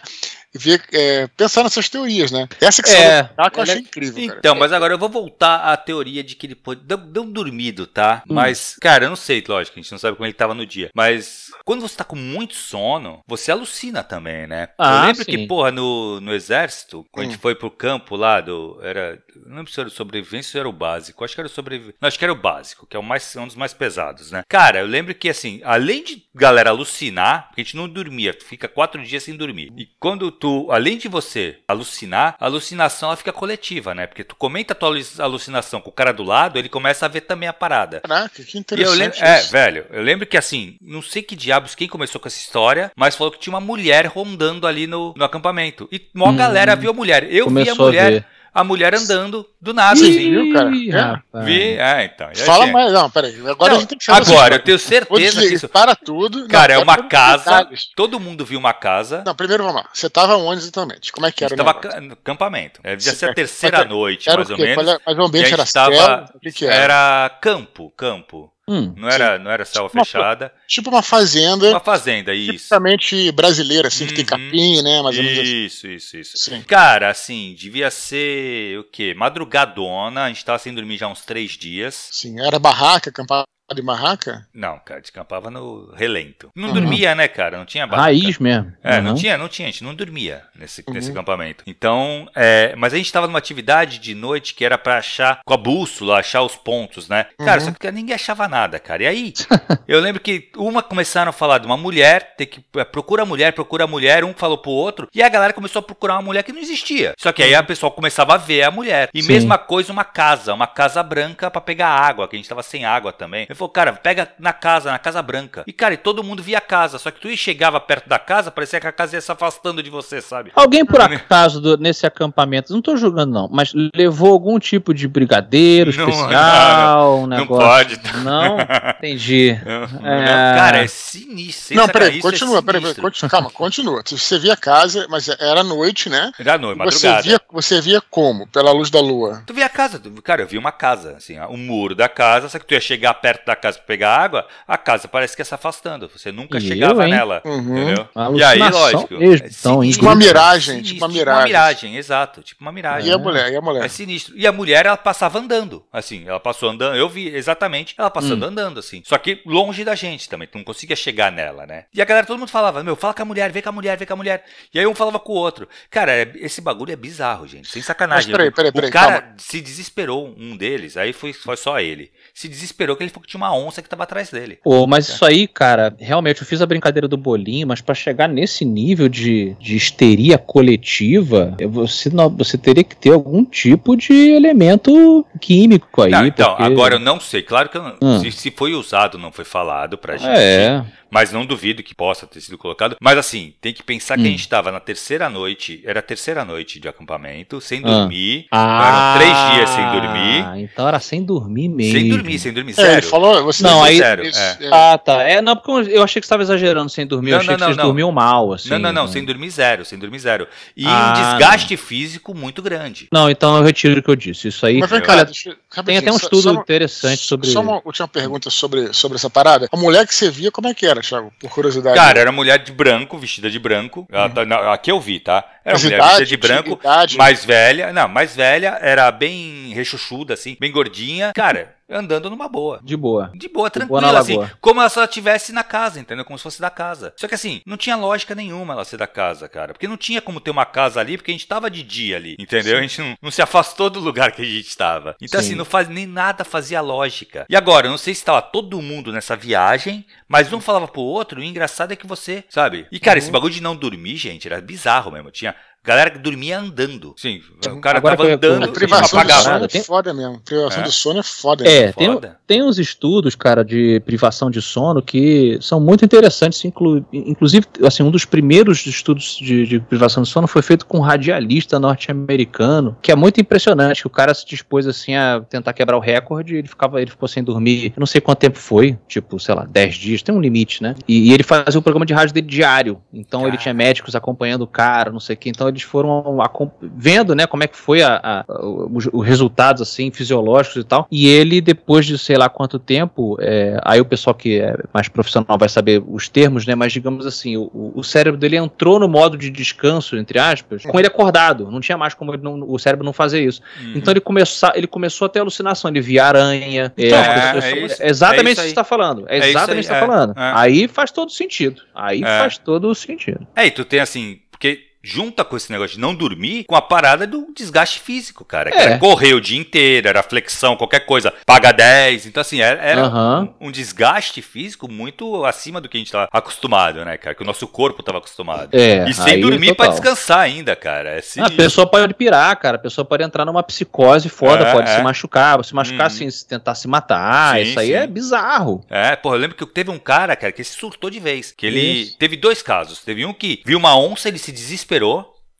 ver, é, pensar nessas teorias, né? Essa que você É. falou, que eu achei Ela- incrível, cara. Então, mas agora eu vou voltar à teoria de que ele pode. Deu, deu um dormido, tá? Hum. Mas, cara, eu não sei, lógico, a gente não sabe como ele tava no dia. Mas quando você tá com muito sono, você alucina também, né? eu Ah, lembro sim. que, porra, no, no exército, quando a Hum. gente foi pro campo lá do. Era. Não lembro se era o sobrevivência ou se era o básico. Acho que era o sobrevivência. Não, acho que era o básico, que é o mais, um dos mais pesados, né? Cara, eu lembro que, assim, além de galera alucinar, porque a gente não dormia, tu fica quatro dias sem dormir. E quando tu, além de você alucinar, a alucinação ela fica coletiva, né? Porque tu comenta a tua alu- alucinação com o cara do lado, ele começa a ver também a parada. Caraca, que E eu interessante. lembro, é, velho, eu lembro que assim, não sei que diabos quem começou com essa história, mas falou que tinha uma mulher rondando ali no, no acampamento. E mó Hum. galera viu a mulher. Eu vi a a mulher, ver. A mulher andando do nada, Ih, assim. viu, cara? É. Vi, é, então. aí, Fala gente? mais, não, peraí. Agora Não, a gente tem que fazer agora, eu tenho certeza que desligar, isso. para tudo. Não, Cara, é quero uma casa. detalhes. Todo mundo viu uma casa. Não, primeiro vamos lá. Você tava onde exatamente? Como é que era gente o tava negócio? ca- no acampamento. É, devia ser a terceira quer- noite, mais ou menos. É- Mas o ambiente era tava- céu? O que que era? Era campo, campo. Hum. Não era, não era selva Uma- fechada. Tipo uma fazenda, Uma fazenda, isso. tipicamente brasileira, assim, que tem Uhum. capim, né? Mais ou menos assim. Isso, isso, isso. Sim. Cara, assim, devia ser o quê? Madrugadona, a gente tava sem dormir já uns três dias. Sim, era barraca, acampado em barraca? Não, cara, descampava no relento. Não Uhum. dormia, né, cara? Não tinha barraca. Raiz mesmo. É, não Uhum. tinha, não tinha, a gente não dormia nesse, nesse Uhum. acampamento. Então, é, mas a gente tava numa atividade de noite que era pra achar, com a bússola, achar os pontos, né? Cara, Uhum. só que ninguém achava nada, cara. E aí, eu lembro que uma começaram a falar de uma mulher, ter que é, procura a mulher, procura a mulher, um falou pro outro, e a galera começou a procurar uma mulher que não existia. Só que aí a pessoa começava a ver a mulher. E Sim. mesma coisa uma casa, uma casa branca pra pegar água, que a gente tava sem água também. Ele falou, cara, pega na casa, na casa branca. E cara, e todo mundo via a casa, só que tu chegava perto da casa, parecia que a casa ia se afastando de você, sabe? Alguém, por acaso, do- nesse acampamento, não tô julgando não, mas levou algum tipo de brigadeiro Não, especial, um Não negócio? pode. Não? Entendi. Não, É. não, Cara, é sinistro. Não, peraí, é continua, peraí, peraí, continua, calma, continua. Você via a casa, mas era noite, né? Era noite, Você madrugada. via, você via como? Pela luz da lua. Tu via a casa, cara, eu vi uma casa, assim, o muro da casa, só que tu ia chegar perto da casa pra pegar água, a casa parece que ia se afastando, você nunca E chegava eu, nela, Uhum. entendeu? E aí, lógico, mesmo, é então, Tipo uma miragem, sinistro, tipo uma Tipo uma miragem. miragem, exato, tipo uma miragem. E a mulher, e a mulher? É sinistro. E a mulher, ela passava andando, assim, ela passou andando, eu vi exatamente ela passando Hum. andando, assim. Só que longe da gente também, tu não conseguia chegar nela, né? E a galera, todo mundo falava, meu, fala com a mulher, vê com a mulher, vê com a mulher. E aí um falava com o outro. Cara, é- esse bagulho é bizarro, gente, sem sacanagem. Mas peraí, peraí, o peraí, cara calma. se desesperou, um deles, aí foi, foi só ele. Se desesperou que ele falou que tinha uma onça que tava atrás dele. Pô, mas isso aí, cara, realmente eu fiz a brincadeira do bolinho, mas pra chegar nesse nível de, de histeria coletiva, você, não- você teria que ter algum tipo de elemento químico aí. Não, então, porque- agora eu não sei, claro que não, Hum. se, se foi usado, não foi falado pra gente. É, Mas não duvido que possa ter sido colocado. Mas assim, tem que pensar que Hum. a gente estava na terceira noite, era a terceira noite de acampamento, sem Ah. dormir. ah, Eram três dias sem dormir. Então era sem dormir mesmo. Sem dormir, sem dormir, É, sério. Falou, você Não, aí- isso, é. é. Ah, tá. É, não, porque eu achei que você estava exagerando sem dormir. Não, eu achei não, que vocês não, dormiam mal, assim. não, não, não, sem dormir zero, sem dormir zero. E Ah, um desgaste físico muito grande. Não, então eu retiro o que eu disse. Isso aí. Mas vem Eu- cá, Olha, deixa, tem até um só- estudo só interessante sobre. Só uma última pergunta sobre, sobre essa parada. A mulher que você via, como é que era, Thiago? Por curiosidade. Cara, era mulher de branco, vestida de branco. Ela tá- não, aqui eu vi, tá? Era Mas mulher idade, vestida de branco, idade? mais velha. Não, mais velha, era bem rechuchuda, assim, bem gordinha. Cara, andando numa boa. De boa. De boa, tranquila, boa assim. Como ela só estivesse na casa, entendeu? Como se fosse da casa. Só que assim, não tinha lógica nenhuma ela ser da casa, cara. Porque não tinha como ter uma casa ali, porque a gente tava de dia ali, entendeu? A gente não, não se afastou do lugar que a gente estava. Então, Sim. assim, não faz, nem nada fazia lógica. E agora, eu não sei se tava todo mundo nessa viagem, mas um falava pro outro, e o engraçado é que você, sabe? E, cara, Uhum. esse bagulho de não dormir, gente, era bizarro mesmo. Tinha galera que dormia andando. Sim, o cara Agora tava andando A e privação de apagava. sono é foda mesmo. Privação É. de sono é foda. É, né? tem, Foda. tem uns estudos, cara, de privação de sono que são muito interessantes. Inclu, inclusive, assim, um dos primeiros estudos de, de privação de sono foi feito com um radialista norte-americano, que é muito impressionante. Que o cara se dispôs assim a tentar quebrar o recorde. Ele ficava, ele ficou sem dormir. Eu não sei quanto tempo foi, tipo, sei lá, 10 dias. Tem um limite, né? E, e ele fazia o programa de rádio dele diário. Então ele Cara. tinha médicos acompanhando o cara, não sei o que. Então eles foram vendo, né, como é que foi a, a- os, os resultados assim fisiológicos e tal. E ele depois de sei lá quanto tempo, é, aí o pessoal que é mais profissional vai saber os termos, né? Mas digamos assim, o, o cérebro dele entrou no modo de descanso entre aspas, com ele acordado. Não tinha mais como não- o cérebro não fazer isso. Uhum. Então ele começou, ele começou a ter alucinação. Ele via aranha. é, Então, é, é isso- é exatamente é o isso que você está falando. É isso exatamente o que você está falando. Aí faz todo sentido. Aí faz todo sentido. É, e tu tem assim, porque junta com esse negócio de não dormir com a parada do desgaste físico, cara. É. era correr o dia inteiro, era flexão, qualquer coisa, paga 10. Então, assim, era, era Aham. um, um desgaste físico muito acima do que a gente tava acostumado, né, cara? Que o nosso corpo tava acostumado. É, e sem dormir pra total. descansar ainda, cara. É Ah, A pessoa pode pirar, cara. A pessoa pode entrar numa psicose foda, É, pode é. se machucar. Se machucar, Uhum. assim, se tentar se matar. Sim, isso aí sim. é bizarro. É, porra, eu lembro que teve um cara, cara, que se surtou de vez. Que ele Isso. teve dois casos. Teve um que viu uma onça, ele se desesperou.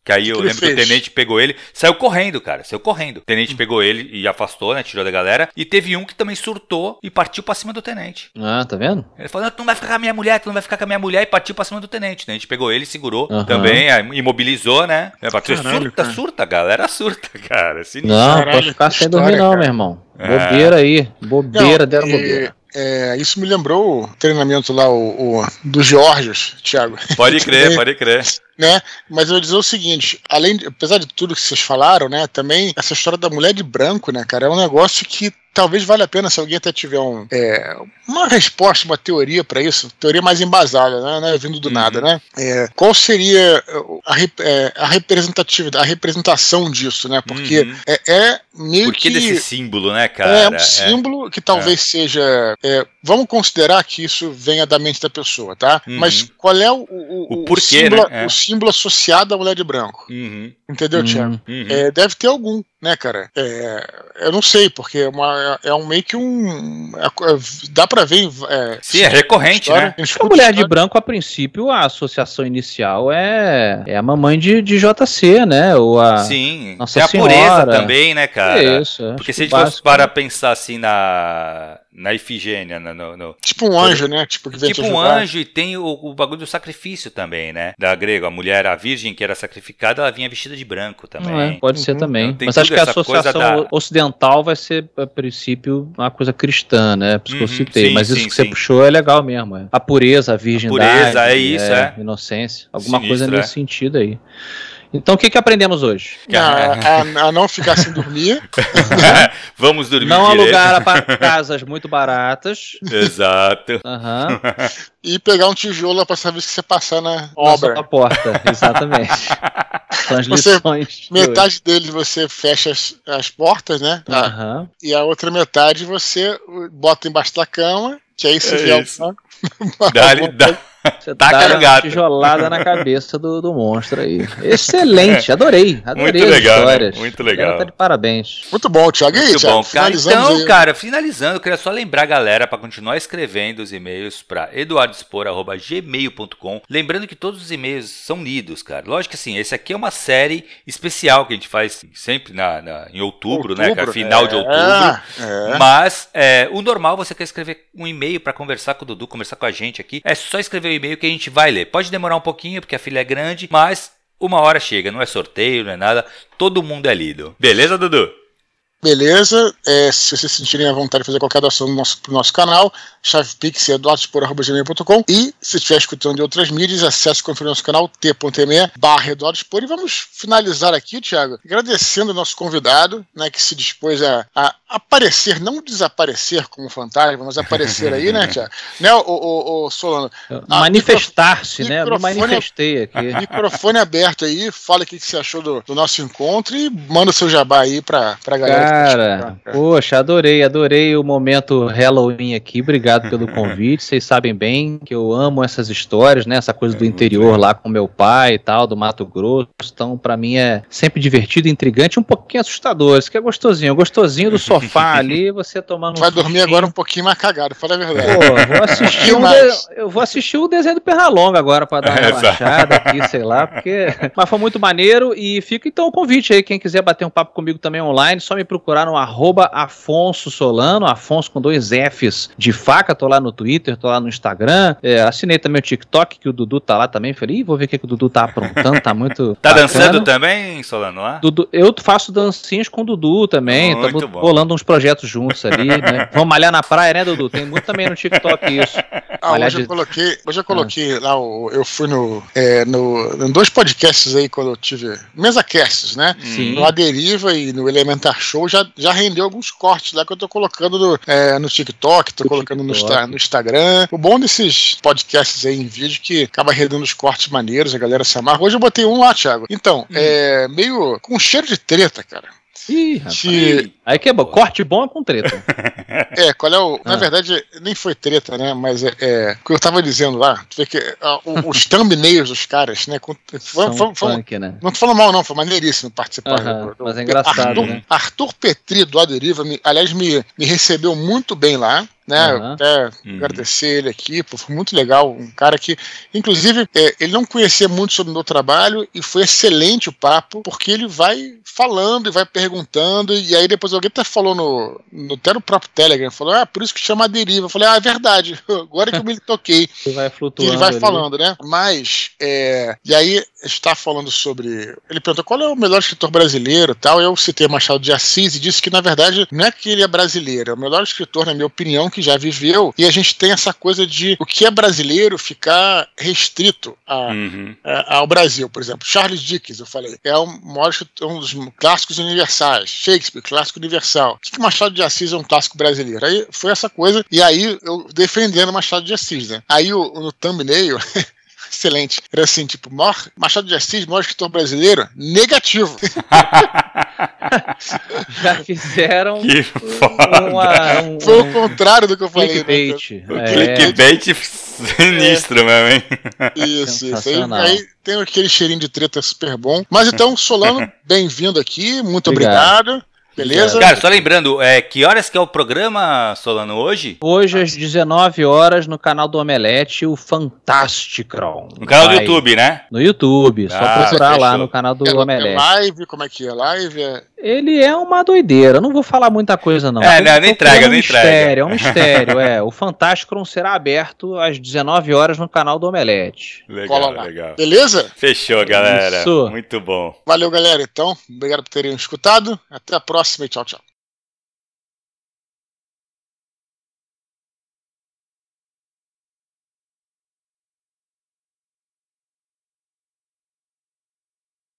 Que aí eu que lembro que o tenente pegou ele, saiu correndo, cara, saiu correndo. O tenente pegou ele e afastou, né, tirou da galera. E teve um que também surtou e partiu pra cima do tenente. Ah, tá vendo? Ele falou, não, tu não vai ficar com a minha mulher, tu não vai ficar com a minha mulher, e partiu pra cima do tenente. O tenente pegou ele, segurou também, imobilizou, né. É, Caralho, surta, cara. surta, galera, surta, cara. é Sinistro. Não, Caralho, pode ficar que sem dormir, não, meu irmão. É. Bobeira aí. Bobeira, Não, deram e, bobeira. é, isso me lembrou o treinamento lá, o, o do Georgios, Thiago. Pode crer, pode crer. né? Mas eu vou dizer o seguinte, além de, apesar de tudo que vocês falaram, né, também essa história da mulher de branco, né, cara, é um negócio que talvez valha a pena se alguém até tiver um, é, uma resposta, uma teoria para isso, teoria mais embasada, né, né, vindo do Uhum. nada, né? É, qual seria a, rep- é, a representatividade, a representação disso, né? Porque Uhum. é, é meio Por que que desse símbolo, né, cara? é um símbolo que talvez seja. é, vamos considerar que isso venha da mente da pessoa, tá? Uhum. Mas qual é o, o, O porquê, símbolo, né? É. o símbolo associado à mulher de branco? Uhum, Entendeu, Hum. Thiago? uhum. É, deve ter algum, né, cara? É, eu não sei, porque é, uma, é um meio que um. é- é- dá pra ver. É, Sim, é recorrente, história, né? a mulher de branco, a princípio, a associação inicial é, é a mamãe de, de JC, né? Ou a. Sim. Nossa Tem a Senhora. pureza também, né, cara? Isso, acho Porque que se a gente fosse básico- para pensar assim na, na Ifigênia, no, no- no- Tipo um anjo, né? Tipo, que vem tipo um anjo e tem o, o bagulho do sacrifício também, né? Da grego, a mulher, a virgem que era sacrificada, ela vinha vestida de branco Não é, também. pode ser Uhum. também. Tem Mas acho que a associação da- ocidental vai ser, a princípio, uma coisa cristã, né? Por isso que eu Uhum, citei. sim, Mas isso sim, que você sim. puxou é legal mesmo. é. A pureza, a virgindade. pureza, é isso, é. Inocência. Alguma Sinistro, coisa é. nesse sentido aí. Então o que, que aprendemos hoje? A, a- a não ficar sem dormir. Vamos dormir Não direito. alugar casas muito baratas. Exato. Aham. e pegar um tijolo pra saber se você passar na Na obra. sua porta, exatamente. São as Você- lições. de Metade dele você fecha as, as portas, né? Aham. E a outra metade você bota embaixo da cama, que aí se É vier isso. alguma- Dá-lhe- dá- Você Taca dá no uma gato. tijolada na cabeça do, do monstro aí. Excelente, adorei. Adorei Muito as legal, né? histórias. Muito legal. Tá de parabéns. Muito bom, Thiago. E aí, Muito Thiago, bom, cara. Então, aí. cara, finalizando, eu queria só lembrar a galera para continuar escrevendo os e-mails para eduardospor.gmail.com. Lembrando que todos os e-mails são lidos, cara. Lógico que assim, esse aqui é uma série especial que a gente faz sempre na, na- em outubro, né, cara? Final de é, outubro. É. Mas é, o normal você quer escrever um e-mail para conversar com o Dudu, conversar com a gente aqui. É só escrever o e-mail que a gente vai ler. Pode demorar um pouquinho porque a filha é grande, mas uma hora chega. Não é sorteio, não é nada. Todo mundo é lido. Beleza, Dudu? Beleza, é, se vocês sentirem a vontade de fazer qualquer doação no nosso, pro nosso canal, chavepix é e se estiver escutando de outras mídias, acesse o nosso canal t.me barra e vamos finalizar aqui, Thiago, agradecendo o nosso convidado, né, que se dispôs a, a aparecer, não desaparecer como fantasma, mas aparecer aí, né, Thiago? Né, o, o, o Solano? Manifestar-se, né? Eu manifestei aqui. Microfone aberto aí, fala o que, você achou do, do, nosso encontro e manda o seu jabá aí pra, pra galera. Cara, poxa, adorei, adorei o momento Halloween aqui. Obrigado pelo convite. Vocês sabem bem que eu amo essas histórias, né? Essa coisa do é interior lá com meu pai e tal, do Mato Grosso. Então, para mim é sempre divertido, intrigante, um pouquinho assustador. Isso que é gostosinho, gostosinho do sofá ali, você tomando Vai um dormir agora um pouquinho mais cagado, fala a verdade. Pô, vou assistir um de... eu vou assistir o desenho do Pernalonga agora para dar uma relaxada aqui, sei lá, porque mas foi muito maneiro e fica então o convite aí, quem quiser bater um papo comigo também online, só me procurar no arroba Afonso Solano, Afonso com dois Fs de faca, tô lá no Twitter, tô lá no Instagram, é, assinei também o TikTok, que o Dudu tá lá também, falei, vou ver o que, que o Dudu tá aprontando, tá muito Tá bacana. dançando também, Solano, lá? Dudu, eu faço dancinhas com o Dudu também, estamos rolando uns projetos juntos ali, né? Vamos malhar na praia, né, Dudu? Tem muito também no TikTok isso. Ah, hoje, de... eu coloquei, hoje eu coloquei ah. lá, o, eu fui no, é, no, em dois podcasts aí, quando eu tive, mesa casts, né? Sim. No A Deriva e no Elementar Show, já, já rendeu alguns cortes lá que eu tô colocando no, é, no TikTok, tô colocando. No, no Instagram. O bom desses podcasts aí em vídeo que acaba rendendo os cortes maneiros, a galera se amarra. Hoje eu botei um lá, Thiago. Então, hum. é meio com cheiro de treta, cara. Ih, rapaz. Aí que é bom. Corte bom é com treta. é, qual é o. Ah. Na verdade, nem foi treta, né? Mas é. é o que eu tava dizendo lá, tu vê que uh, os thumbnails dos caras, né? Com, foi, foi, foi, funk, né? Não tô falando mal, não, foi maneiríssimo participar. Uh -huh, do, mas é engraçado. Arthur, né? Arthur Petri do Aderiva, me, aliás, me, me recebeu muito bem lá né? Uhum. Até uhum. agradecer ele aqui, pô, foi muito legal. Um cara que, inclusive, é, ele não conhecia muito sobre o meu trabalho e foi excelente o papo, porque ele vai falando e vai perguntando, e aí depois alguém até falou no, no até no próprio Telegram, falou, ah, por isso que chama a deriva. Eu falei, ah, é verdade, agora que eu me toquei. ele vai flutuando. ele vai ali. falando, né? Mas, é, e aí está falando sobre. Ele perguntou qual é o melhor escritor brasileiro tal. Eu citei Machado de Assis e disse que, na verdade, não é que ele é brasileiro, é o melhor escritor, na minha opinião, que já viveu. E a gente tem essa coisa de o que é brasileiro ficar restrito a, uhum. a, ao Brasil. Por exemplo, Charles Dickens, eu falei, é um, maior, um dos clássicos universais. Shakespeare, clássico universal. O que, Machado de Assis é um clássico brasileiro? Aí foi essa coisa. E aí eu defendendo Machado de Assis, né? Aí o, no thumbnail. excelente. Era assim, tipo, maior, Machado de Assis, maior escritor brasileiro? Negativo. Já fizeram que foda. Uma, um, Foi o contrário do que eu falei. Clickbait. Né? É. Clickbait sinistro é. mesmo, hein? Isso, isso. Aí, aí, tem aquele cheirinho de treta super bom. Mas então, Solano, bem-vindo aqui, muito obrigado. obrigado. Beleza? Cara, só lembrando, é, que horas que é o programa, Solano, hoje? Hoje às 19 horas no canal do Omelete, o Fantasticron. No canal Vai. do YouTube, né? No YouTube, só ah, procurar lá no canal do é, Omelete. É live, como é que é? Live é... Ele é uma doideira, não vou falar muita coisa não. É, não, nem entrega, é um nem mistério, É um mistério, é. O Fantasticron será aberto às 19 horas no canal do Omelete. Legal, legal. Beleza? Fechou, galera. Isso. Muito bom. Valeu, galera, então. Obrigado por terem escutado. Até a próxima próxima e tchau, tchau.